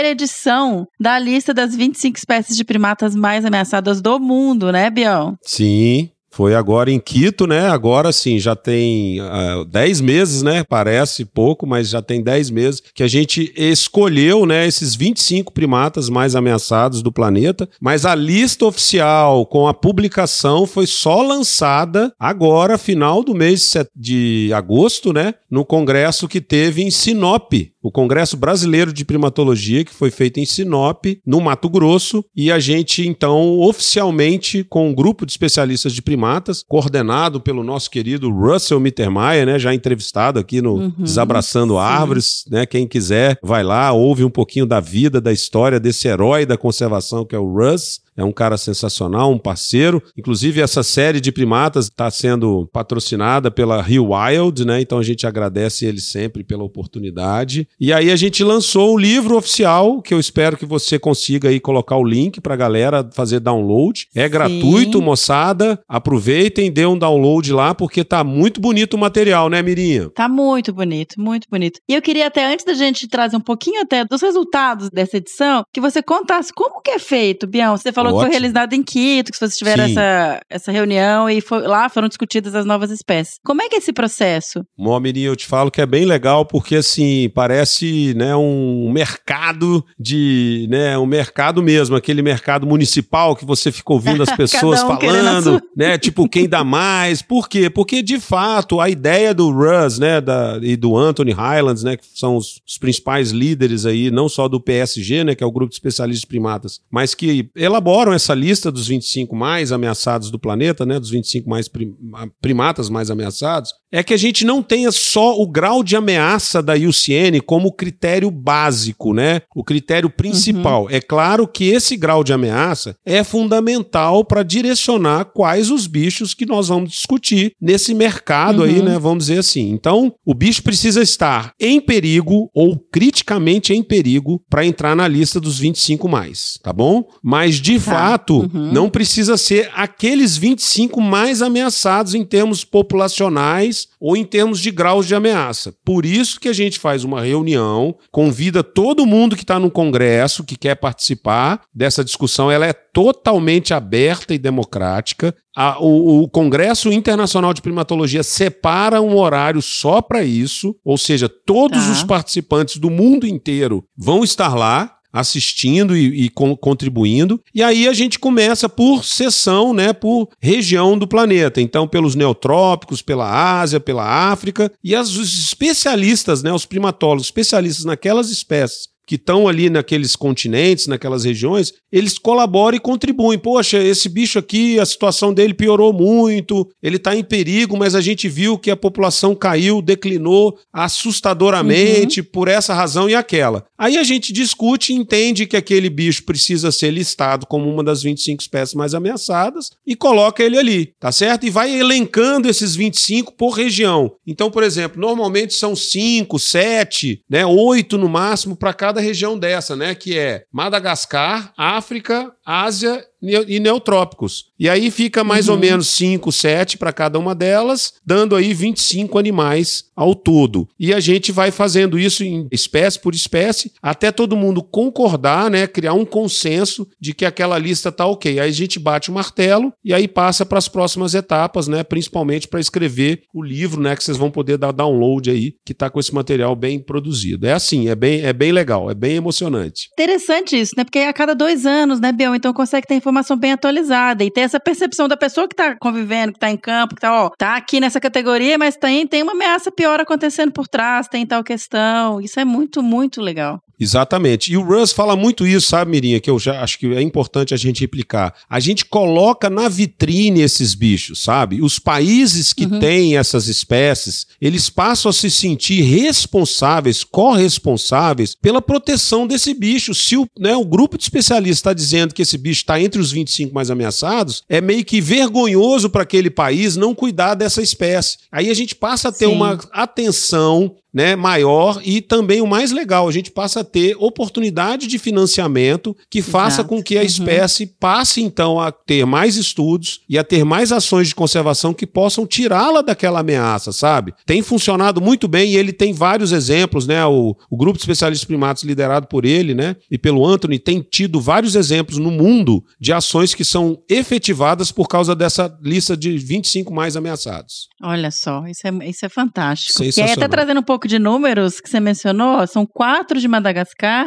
edição da lista das 25 espécies de primatas mais ameaçadas do mundo, né, Bião? Sim, foi agora em Quito, né? Agora sim, já tem uh, ah, 10 meses, né? Parece pouco, mas já tem 10 meses que a gente escolheu, né, esses 25 primatas mais ameaçados do planeta, mas a lista oficial com a publicação foi só lançada agora, final do mês de agosto, né? No congresso que teve em Sinop, o Congresso Brasileiro de Primatologia, que foi feito em Sinop, no Mato Grosso, e a gente então oficialmente com um grupo de especialistas de primatas, coordenado pelo nosso querido Russell Mittermeier, né, já entrevistado aqui no uhum, Desabraçando. Árvores, né? Quem quiser, vai lá, ouve um pouquinho da vida, da história desse herói da conservação que é o Russ. É um cara sensacional, um parceiro. Inclusive, essa série de primatas está sendo patrocinada pela Rio Wild, né? Então a gente agradece ele sempre pela oportunidade. E aí a gente lançou o livro oficial, que eu espero que você consiga aí colocar o link para a galera fazer download. É Sim. gratuito, moçada. Aproveitem, dê um download lá, porque tá muito bonito o material, né, Mirinha? Tá muito bonito, muito bonito. E eu queria até, antes da gente trazer um pouquinho até dos resultados dessa edição, que você contasse como que é feito, Bião. Você falou falou Ótimo. que foi realizado em Quito, que vocês tiveram essa, essa reunião e foi, lá foram discutidas as novas espécies. Como é que é esse processo? Momirinho, eu te falo que é bem legal porque assim, parece, né, um mercado de, né, um mercado mesmo, aquele mercado municipal que você fica ouvindo as pessoas um falando, né, tipo quem dá mais. Por quê? Porque de fato a ideia do Russ, né, da, e do Anthony Highlands, né, que são os, os principais líderes aí, não só do PSG, né, que é o grupo de especialistas primatas, mas que elaboram elaboram essa lista dos 25 mais ameaçados do planeta, né, dos 25 mais prim primatas mais ameaçados, é que a gente não tenha só o grau de ameaça da IUCN como critério básico, né? O critério principal. Uhum. É claro que esse grau de ameaça é fundamental para direcionar quais os bichos que nós vamos discutir nesse mercado uhum. aí, né? Vamos dizer assim. Então, o bicho precisa estar em perigo ou criticamente em perigo para entrar na lista dos 25 mais, tá bom? Mas de. Fato, uhum. não precisa ser aqueles 25 mais ameaçados em termos populacionais ou em termos de graus de ameaça. Por isso que a gente faz uma reunião, convida todo mundo que está no Congresso, que quer participar dessa discussão, ela é totalmente aberta e democrática. A, o, o, Congresso Internacional de Primatologia separa um horário só para isso, ou seja, todos tá. os participantes do mundo inteiro vão estar lá assistindo e, e contribuindo. E aí a gente começa por seção, né, por região do planeta. Então, pelos neotrópicos, pela Ásia, pela África. E as, os especialistas, né, os primatólogos, especialistas naquelas espécies que estão ali naqueles continentes, naquelas regiões, eles colaboram e contribuem. Poxa, esse bicho aqui, a situação dele piorou muito, ele está em perigo, mas a gente viu que a população caiu, declinou assustadoramente uhum. por essa razão e aquela. Aí a gente discute e entende que aquele bicho precisa ser listado como uma das 25 espécies mais ameaçadas e coloca ele ali, tá certo? E vai elencando esses 25 por região. Então, por exemplo, normalmente são 5, 7, né, 8 no máximo para cada região dessa, né, que é Madagascar, África, Ásia e neutrópicos. E aí fica mais uhum. ou menos 5, 7 para cada uma delas, dando aí 25 animais ao todo. E a gente vai fazendo isso em espécie por espécie, até todo mundo concordar, né, criar um consenso de que aquela lista tá OK. Aí a gente bate o martelo e aí passa para as próximas etapas, né, principalmente para escrever o livro, né, que vocês vão poder dar download aí, que tá com esse material bem produzido. É assim, é bem, é bem legal, é bem emocionante. Interessante isso, né? Porque a cada dois anos, né, Biel, então consegue ter informação bem atualizada e ter essa percepção da pessoa que está convivendo, que está em campo, que está, ó, tá aqui nessa categoria, mas tem, tem uma ameaça pior acontecendo por trás, tem tal questão. Isso é muito, muito legal. Exatamente. E o Russ fala muito isso, sabe, Mirinha? Que eu já acho que é importante a gente replicar. A gente coloca na vitrine esses bichos, sabe? Os países que uhum. têm essas espécies, eles passam a se sentir responsáveis, corresponsáveis pela proteção desse bicho. Se o, né, o grupo de especialistas está dizendo que esse bicho está entre os 25 mais ameaçados, é meio que vergonhoso para aquele país não cuidar dessa espécie. Aí a gente passa a ter Sim. uma atenção né, maior e também o mais legal, a gente passa a ter oportunidade de financiamento que faça Exato. com que a uhum. espécie passe então a ter mais estudos e a ter mais ações de conservação que possam tirá-la daquela ameaça, sabe? Tem funcionado muito bem e ele tem vários exemplos, né? O, o grupo de especialistas primatos liderado por ele, né, e pelo Anthony tem tido vários exemplos no mundo de ações que são efetivadas por causa dessa lista de 25 mais ameaçados. Olha só, isso é, isso é fantástico. E aí, até trazendo um pouco pouco de números que você mencionou, são quatro de Madagascar,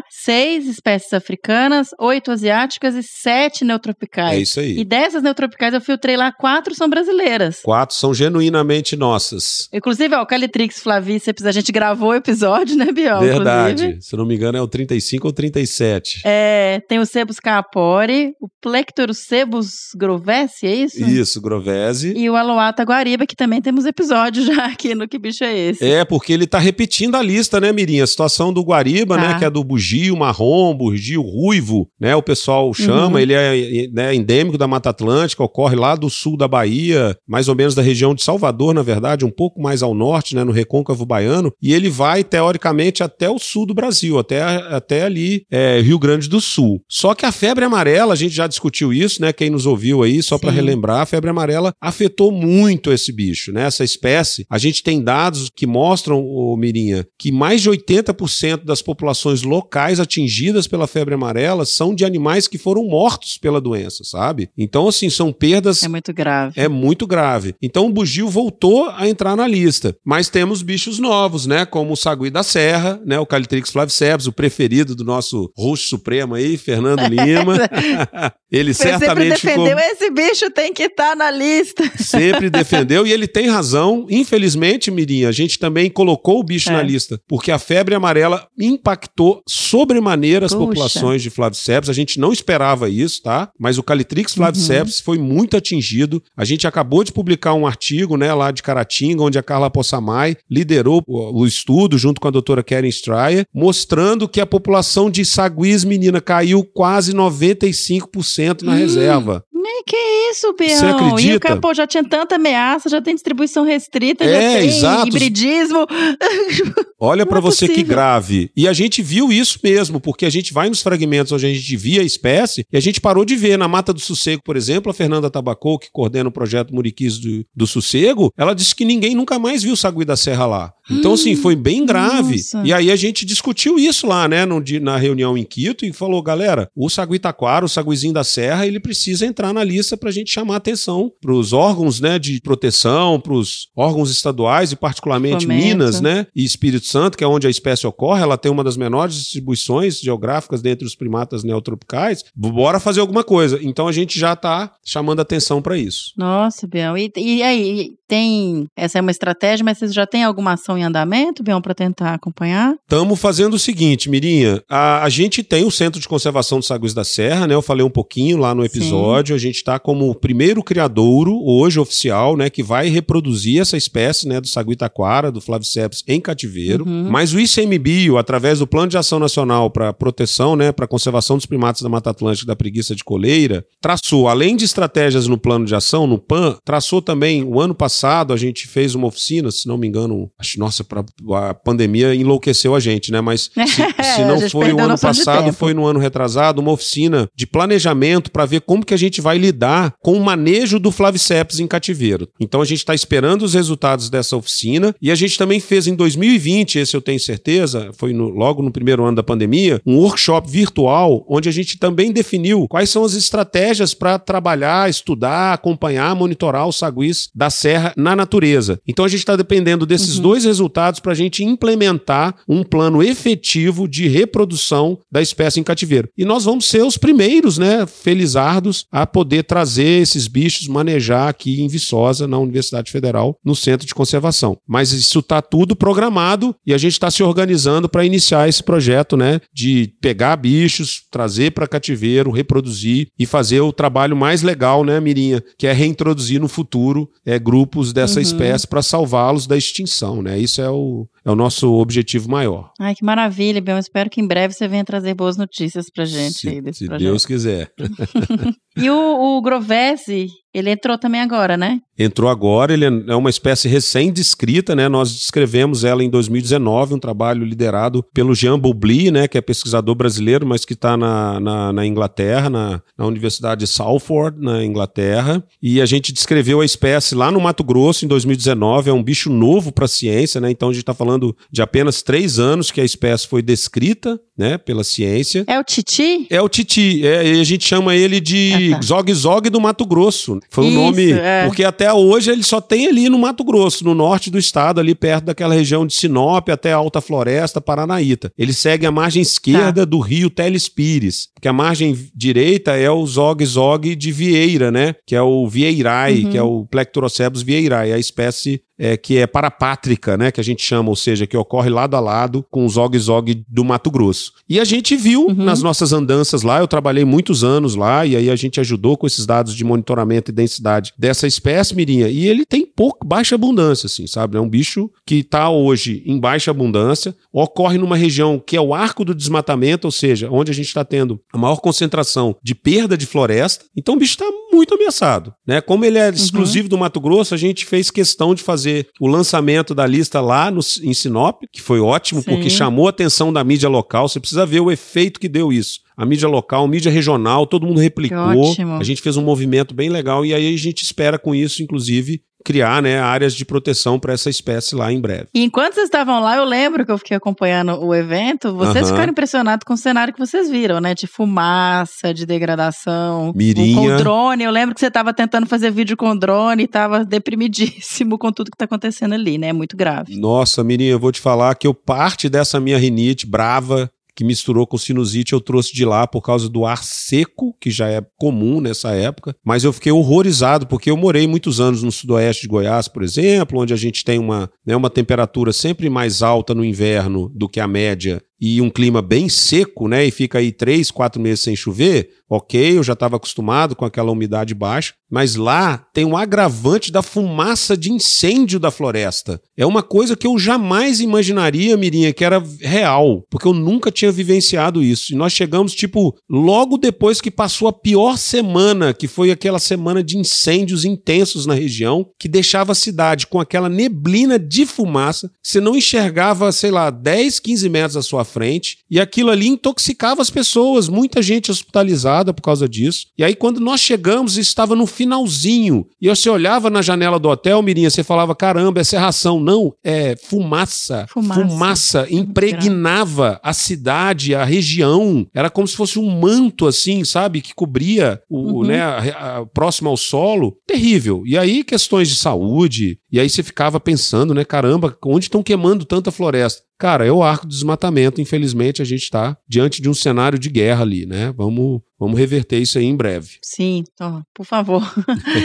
seis espécies africanas, oito asiáticas e sete neotropicais. É isso aí. E dessas neotropicais eu filtrei lá, quatro são brasileiras. Quatro são genuinamente nossas. Inclusive, ó, o Calitrix flavíceps, a gente gravou o episódio, né, Biel? Verdade. Inclusive. Se não me engano, é o 35 ou 37. É, tem o Cebus caapori, o Plectorus cebus grovese, é isso? Isso, grovese. E o Aloata guariba, que também temos episódio já aqui no Que Bicho é Esse? É, porque ele tá repetindo a lista, né, Mirinha? A situação do Guariba, né, tá. né, que é do bugio marrom, bugio ruivo, né, o pessoal chama, uhum. ele é né, endêmico da Mata Atlântica, ocorre lá do sul da Bahia, mais ou menos da região de Salvador, na verdade, um pouco mais ao norte, né, no recôncavo baiano, e ele vai, teoricamente, até o sul do Brasil, até, até ali, é, Rio Grande do Sul. Só que a febre amarela, a gente já discutiu isso, né, quem nos ouviu aí, só para relembrar, a febre amarela afetou muito esse bicho, né, essa espécie. A gente tem dados que mostram, o Mirinha, que mais de 80% das populações locais atingidas pela febre amarela são de animais que foram mortos pela doença, sabe? Então, assim, são perdas. É muito grave. É muito grave. Então, o bugio voltou a entrar na lista. Mas temos bichos novos, né? Como o sagui da serra, né? O Calitrix flaviceps, o preferido do nosso roxo supremo aí, Fernando Lima. ele certamente sempre defendeu, ficou... esse bicho tem que estar tá na lista. sempre defendeu e ele tem razão. Infelizmente, Mirinha, a gente também colocou bicho é. na lista, porque a febre amarela impactou sobremaneira as Puxa. populações de Flaviceps. A gente não esperava isso, tá? Mas o Calitrix uhum. flaviceps uhum. foi muito atingido. A gente acabou de publicar um artigo, né, lá de Caratinga, onde a Carla Possamay liderou o, estudo junto com a doutora Karen Stryer, mostrando que a população de saguis menina caiu quase 95% na hum. reserva. Que isso, Peão? Você acredita? E o capô já tinha tanta ameaça, já tem distribuição restrita, é, já tem exato. hibridismo. Olha para é você possível. que grave. E a gente viu isso mesmo, porque a gente vai nos fragmentos onde a gente via a espécie e a gente parou de ver. Na Mata do Sossego, por exemplo, a Fernanda Tabacou, que coordena o projeto Muriquis do, do Sossego, ela disse que ninguém nunca mais viu o sagui da serra lá. Então, assim, foi bem grave. Nossa. E aí a gente discutiu isso lá, né, no, na reunião em Quito e falou, galera, o sagui taquara, o saguizinho da serra, ele precisa entrar na lista para a gente chamar atenção para os órgãos, né, de proteção, para os órgãos estaduais e particularmente. Minas, né, e Espírito Santo, que é onde a espécie ocorre, ela tem uma das menores distribuições geográficas dentre os primatas neotropicais. Bora fazer alguma coisa. Então a gente já está chamando atenção para isso. Nossa, Biel. E, e aí, tem essa é uma estratégia, mas vocês já têm alguma ação estão em andamento, Bion, para tentar acompanhar? Estamos fazendo o seguinte, Mirinha. A, a, gente tem o Centro de Conservação dos Saguis da Serra, né? Eu falei um pouquinho lá no episódio. Sim. A gente está como o primeiro criadouro, hoje oficial, né? Que vai reproduzir essa espécie, né? Do sagui taquara, do Flaviceps em cativeiro. Uhum. Mas o ICMBio, através do Plano de Ação Nacional para Proteção, né? Para Conservação dos Primatas da Mata Atlântica da Preguiça de Coleira, traçou, além de estratégias no plano de ação, no PAN, traçou também, o ano passado, a gente fez uma oficina, se não me engano, acho, nossa, pra, a pandemia enlouqueceu a gente, né? Mas se, se não foi o ano passado, foi no ano retrasado, uma oficina de planejamento para ver como que a gente vai lidar com o manejo do Flaviceps em cativeiro. Então a gente está esperando os resultados dessa oficina e a gente também fez em 2020, esse eu tenho certeza, foi no, logo no primeiro ano da pandemia, um workshop virtual onde a gente também definiu quais são as estratégias para trabalhar, estudar, acompanhar, monitorar os saguis da serra na natureza. Então a gente está dependendo desses uhum. dois resultados para a gente implementar um plano efetivo de reprodução da espécie em cativeiro. E nós vamos ser os primeiros, né, felizardos, a poder trazer esses bichos, manejar aqui em Viçosa, na Universidade Federal, no Centro de Conservação. Mas isso está tudo programado e a gente está se organizando para iniciar esse projeto, né, de pegar bichos, trazer para cativeiro, reproduzir e fazer o trabalho mais legal, né, Mirinha, que é reintroduzir no futuro é, grupos dessa uhum. espécie para salvá-los da extinção, né? Isso é o, é o nosso objetivo maior. Ai, que maravilha, Bion. Espero que em breve você venha trazer boas notícias pra gente se, aí desse se projeto. Deus quiser. e o, o Grovese, ele entrou também agora, né? Entrou agora, ele é uma espécie recém-descrita, né? Nós descrevemos ela em 2019, um trabalho liderado pelo Jean Boubli, né? Que é pesquisador brasileiro, mas que está na, na, na, Inglaterra, na, na Universidade de Salford, na Inglaterra. E a gente descreveu a espécie lá no Mato Grosso em 2019, é um bicho novo para a ciência, né? Então a gente está falando de apenas três anos que a espécie foi descrita, né, pela ciência. É o Titi? É o Titi. É, a gente chama ele de ah, tá. Zog Zog do Mato Grosso. Foi o um nome. É. Porque até hoje ele só tem ali no Mato Grosso, no norte do estado, ali perto daquela região de Sinop até Alta Floresta, Paranaíta. Ele segue a margem esquerda tá. do rio Telespires, que a margem direita é o Zog Zog de Vieira, né? Que é o Vieirai, uhum. que é o Plectoroceptus vieirai, a espécie é, que é parapátrica, né, que a gente chama, ou seja, que ocorre lado a lado com o Zog Zog do Mato Grosso. E a gente viu uhum. nas nossas andanças lá, eu trabalhei muitos anos lá, e aí a gente ajudou com esses dados de monitoramento e densidade dessa espécie, Mirinha, e ele tem pouco, baixa abundância, assim, sabe? É um bicho que está hoje em baixa abundância, ocorre numa região que é o arco do desmatamento, ou seja, onde a gente está tendo a maior concentração de perda de floresta, então o bicho está muito ameaçado, né? Como ele é uhum. exclusivo do Mato Grosso, a gente fez questão de fazer fazer o lançamento da lista lá no, em Sinop, que foi ótimo, Sim. porque chamou a atenção da mídia local. Você precisa ver o efeito que deu isso. A mídia local, a mídia regional, todo mundo replicou. A gente fez um movimento bem legal e aí a gente espera com isso, inclusive, criar né, áreas de proteção para essa espécie lá em breve. E enquanto vocês estavam lá, eu lembro que eu fiquei acompanhando o evento, vocês ficaram impressionados com o cenário que vocês viram, né? De fumaça, de degradação. Mirinha. Com drone. Eu lembro que você estava tentando fazer vídeo com drone e estava deprimidíssimo com tudo que está acontecendo ali, né? É muito grave. Nossa, Mirinha, eu vou te falar que eu parte dessa minha rinite brava que misturou com sinusite, eu trouxe de lá por causa do ar seco, que já é comum nessa época. Mas eu fiquei horrorizado, porque eu morei muitos anos no sudoeste de Goiás, por exemplo, onde a gente tem uma, né, uma temperatura sempre mais alta no inverno do que a média e um clima bem seco, né? E fica aí três, quatro meses sem chover, ok, eu já estava acostumado com aquela umidade baixa, mas lá tem um agravante da fumaça de incêndio da floresta. É uma coisa que eu jamais imaginaria, Mirinha, que era real, porque eu nunca tinha vivenciado isso. E nós chegamos, tipo, logo depois que passou a pior semana, que foi aquela semana de incêndios intensos na região, que deixava a cidade com aquela neblina de fumaça, você não enxergava, sei lá, 10, 15 metros à sua frente, e aquilo ali intoxicava as pessoas, muita gente hospitalizada por causa disso. E aí, quando nós chegamos, estava no finalzinho, e você olhava na janela do hotel, Mirinha, você falava: caramba, é serração. Não, é fumaça. Fumaça, fumaça impregnava a cidade, a região. Era como se fosse um manto, assim, sabe, que cobria o, uhum. né, a, a, próximo ao solo. Terrível. E aí, questões de saúde, e aí você ficava pensando, né, caramba, onde estão queimando tanta floresta? Cara, é o arco do desmatamento. Infelizmente, a gente está diante de um cenário de guerra ali, né? Vamos, vamos reverter isso aí em breve. Sim, oh, por favor.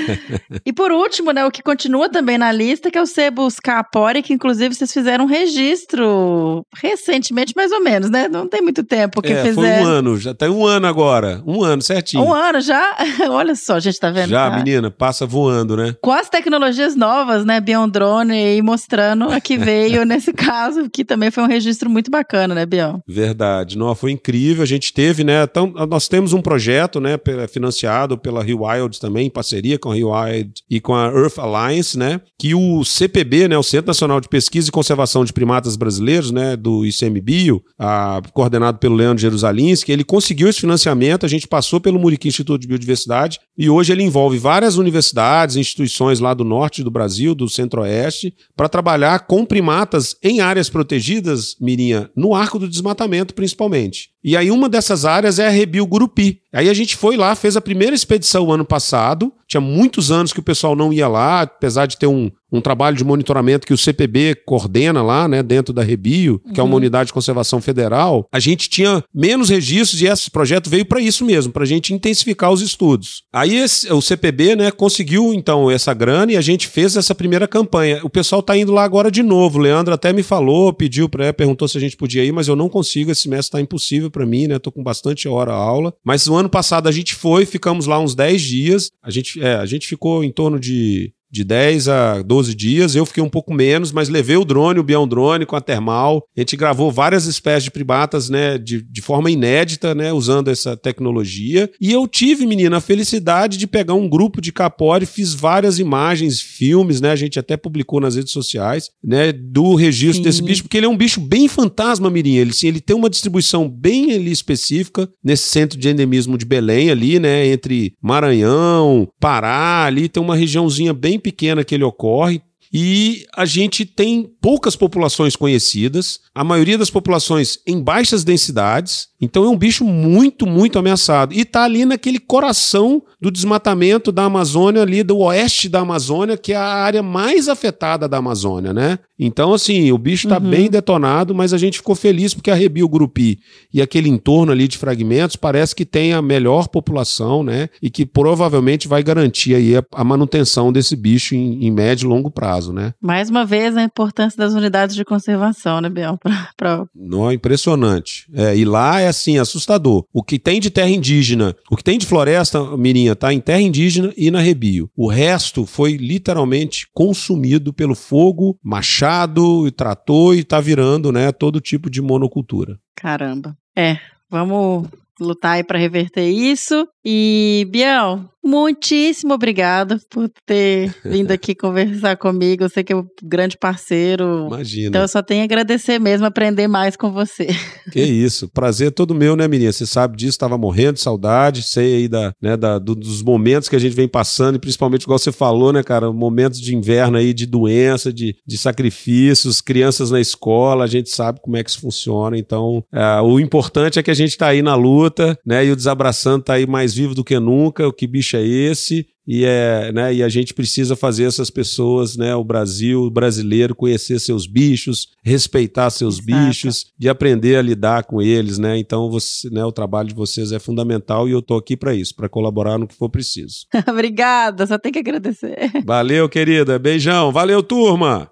e por último, né, o que continua também na lista, que é o Sebus Capori, que inclusive vocês fizeram um registro recentemente, mais ou menos, né? Não tem muito tempo que é, fizeram. Foi um ano, já tem um ano agora. Um ano, certinho. Um ano já? Olha só, a gente tá vendo. Já, tá? menina, passa voando, né? Com as tecnologias novas, né? Beyond Drone aí mostrando a que veio nesse caso, que também foi um registro muito bacana, né, Bion? Verdade. Não, foi incrível. A gente teve, né? Então, nós temos um projeto, né, financiado pela Rewild também, em parceria com a Rewild e com a Earth Alliance, né? Que o CPB, né, o Centro Nacional de Pesquisa e Conservação de Primatas Brasileiros, né, do ICMBio, a, coordenado pelo Leandro Jerusalinski, ele conseguiu esse financiamento, a gente passou pelo Muriqui Instituto de Biodiversidade e hoje ele envolve várias universidades, instituições lá do norte do Brasil, do centro-oeste, para trabalhar com primatas em áreas protegidas, Mirinha, no arco do desmatamento principalmente. E aí uma dessas áreas é a Rebio Gurupi. Aí a gente foi lá, fez a primeira expedição ano passado. Tinha muitos anos que o pessoal não ia lá, apesar de ter um, um trabalho de monitoramento que o CPB coordena lá, né, dentro da Rebio, que é uma uhum. unidade de conservação federal. A gente tinha menos registros e esse projeto veio para isso mesmo, para a gente intensificar os estudos. Aí esse, o CPB, né, conseguiu então essa grana e a gente fez essa primeira campanha. O pessoal tá indo lá agora de novo. O Leandro até me falou, pediu para, perguntou se a gente podia ir, mas eu não consigo. Esse semestre está impossível para mim, né? Tô com bastante hora aula. Mas o ano passado a gente foi, ficamos lá uns 10 dias. A gente, é, a gente ficou em torno de de 10 a 12 dias. Eu fiquei um pouco menos, mas levei o drone, o Bião Drone com a Termal. A gente gravou várias espécies de primatas, né, de, de forma inédita, né, usando essa tecnologia. E eu tive, menina, a felicidade de pegar um grupo de capore, fiz várias imagens, filmes, né, a gente até publicou nas redes sociais, né, do registro Sim. desse bicho, porque ele é um bicho bem fantasma, Mirinha. Ele, sim, ele tem uma distribuição bem ali específica nesse centro de endemismo de Belém ali, né, entre Maranhão, Pará, ali tem uma regiãozinha bem pequena que ele ocorre, e a gente tem poucas populações conhecidas, a maioria das populações em baixas densidades, então é um bicho muito, muito ameaçado. E está ali naquele coração do desmatamento da Amazônia, ali do oeste da Amazônia, que é a área mais afetada da Amazônia, né? Então, assim, o bicho está uhum. bem detonado, mas a gente ficou feliz porque a Rebio Grupi e aquele entorno ali de fragmentos parece que tem a melhor população, né? E que provavelmente vai garantir aí a, manutenção desse bicho em, em, médio e longo prazo, né? Mais uma vez, a importância das unidades de conservação, né, Biel? Pra, pra... Não, é impressionante. É, e lá é assim, assustador. O que tem de terra indígena, o que tem de floresta, Mirinha, tá em terra indígena e na Rebio. O resto foi literalmente consumido pelo fogo, machado e trator e tá virando, né, todo tipo de monocultura. Caramba. É, vamos lutar aí para reverter isso. E, Biel, muitíssimo obrigado por ter vindo aqui conversar comigo. Eu sei que é um grande parceiro. Imagina. Então eu só tenho a agradecer mesmo, aprender mais com você. Que isso. Prazer é todo meu, né, menina? Você sabe disso, estava morrendo de saudade. Sei aí da, né, da, do, dos momentos que a gente vem passando, e principalmente, igual você falou, né, cara? Momentos de inverno aí, de doença, de, de sacrifícios, crianças na escola. A gente sabe como é que isso funciona. Então, é, o importante é que a gente está aí na luta, né? E o Desabraçando está aí mais vivo do que nunca. O que bicho é esse? E, é, né, e a gente precisa fazer essas pessoas, né, o Brasil, o brasileiro, conhecer seus bichos, respeitar seus Exato. bichos, de aprender a lidar com eles, né? Então, você, né, o trabalho de vocês é fundamental e eu tô aqui para isso, para colaborar no que for preciso. Obrigada, só tem que agradecer. Valeu, querida. Beijão. Valeu, turma.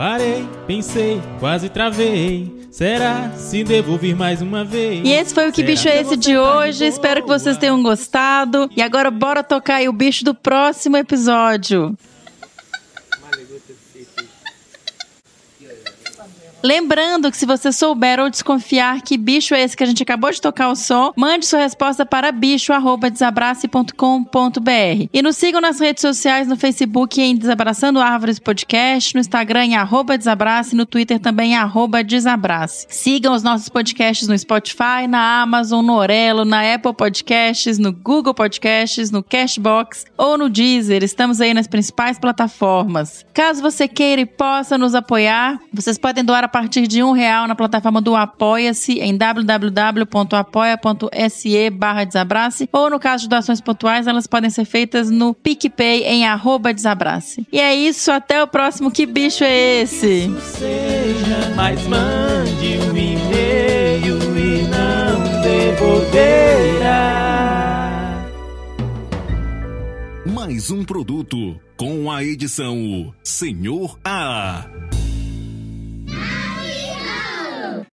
Parei, pensei, quase travei. Será se devo vir mais uma vez? E esse foi o Que Será Bicho é Esse de hoje. Espero que vocês tenham gostado. E agora bora tocar aí o bicho do próximo episódio. Lembrando que se você souber ou desconfiar que bicho é esse que a gente acabou de tocar o som, mande sua resposta para bicho@desabrace.com.br. E nos sigam nas redes sociais, no Facebook em Desabraçando Árvores Podcast, no Instagram em arroba Desabrace, no Twitter também em Desabrace. Sigam os nossos podcasts no Spotify, na Amazon, no Orelo, na Apple Podcasts, no Google Podcasts, no Cashbox ou no Deezer. Estamos aí nas principais plataformas. Caso você queira e possa nos apoiar, vocês podem doar a partir de um real na plataforma do Apoia-se em www.apoia.se barra desabrace ou no caso de doações pontuais, elas podem ser feitas no PicPay em arroba desabrace. E é isso, até o próximo Que Bicho É Esse? Seja, mas mande um e-mail e não devolverá. Mais um produto com a edição Senhor A.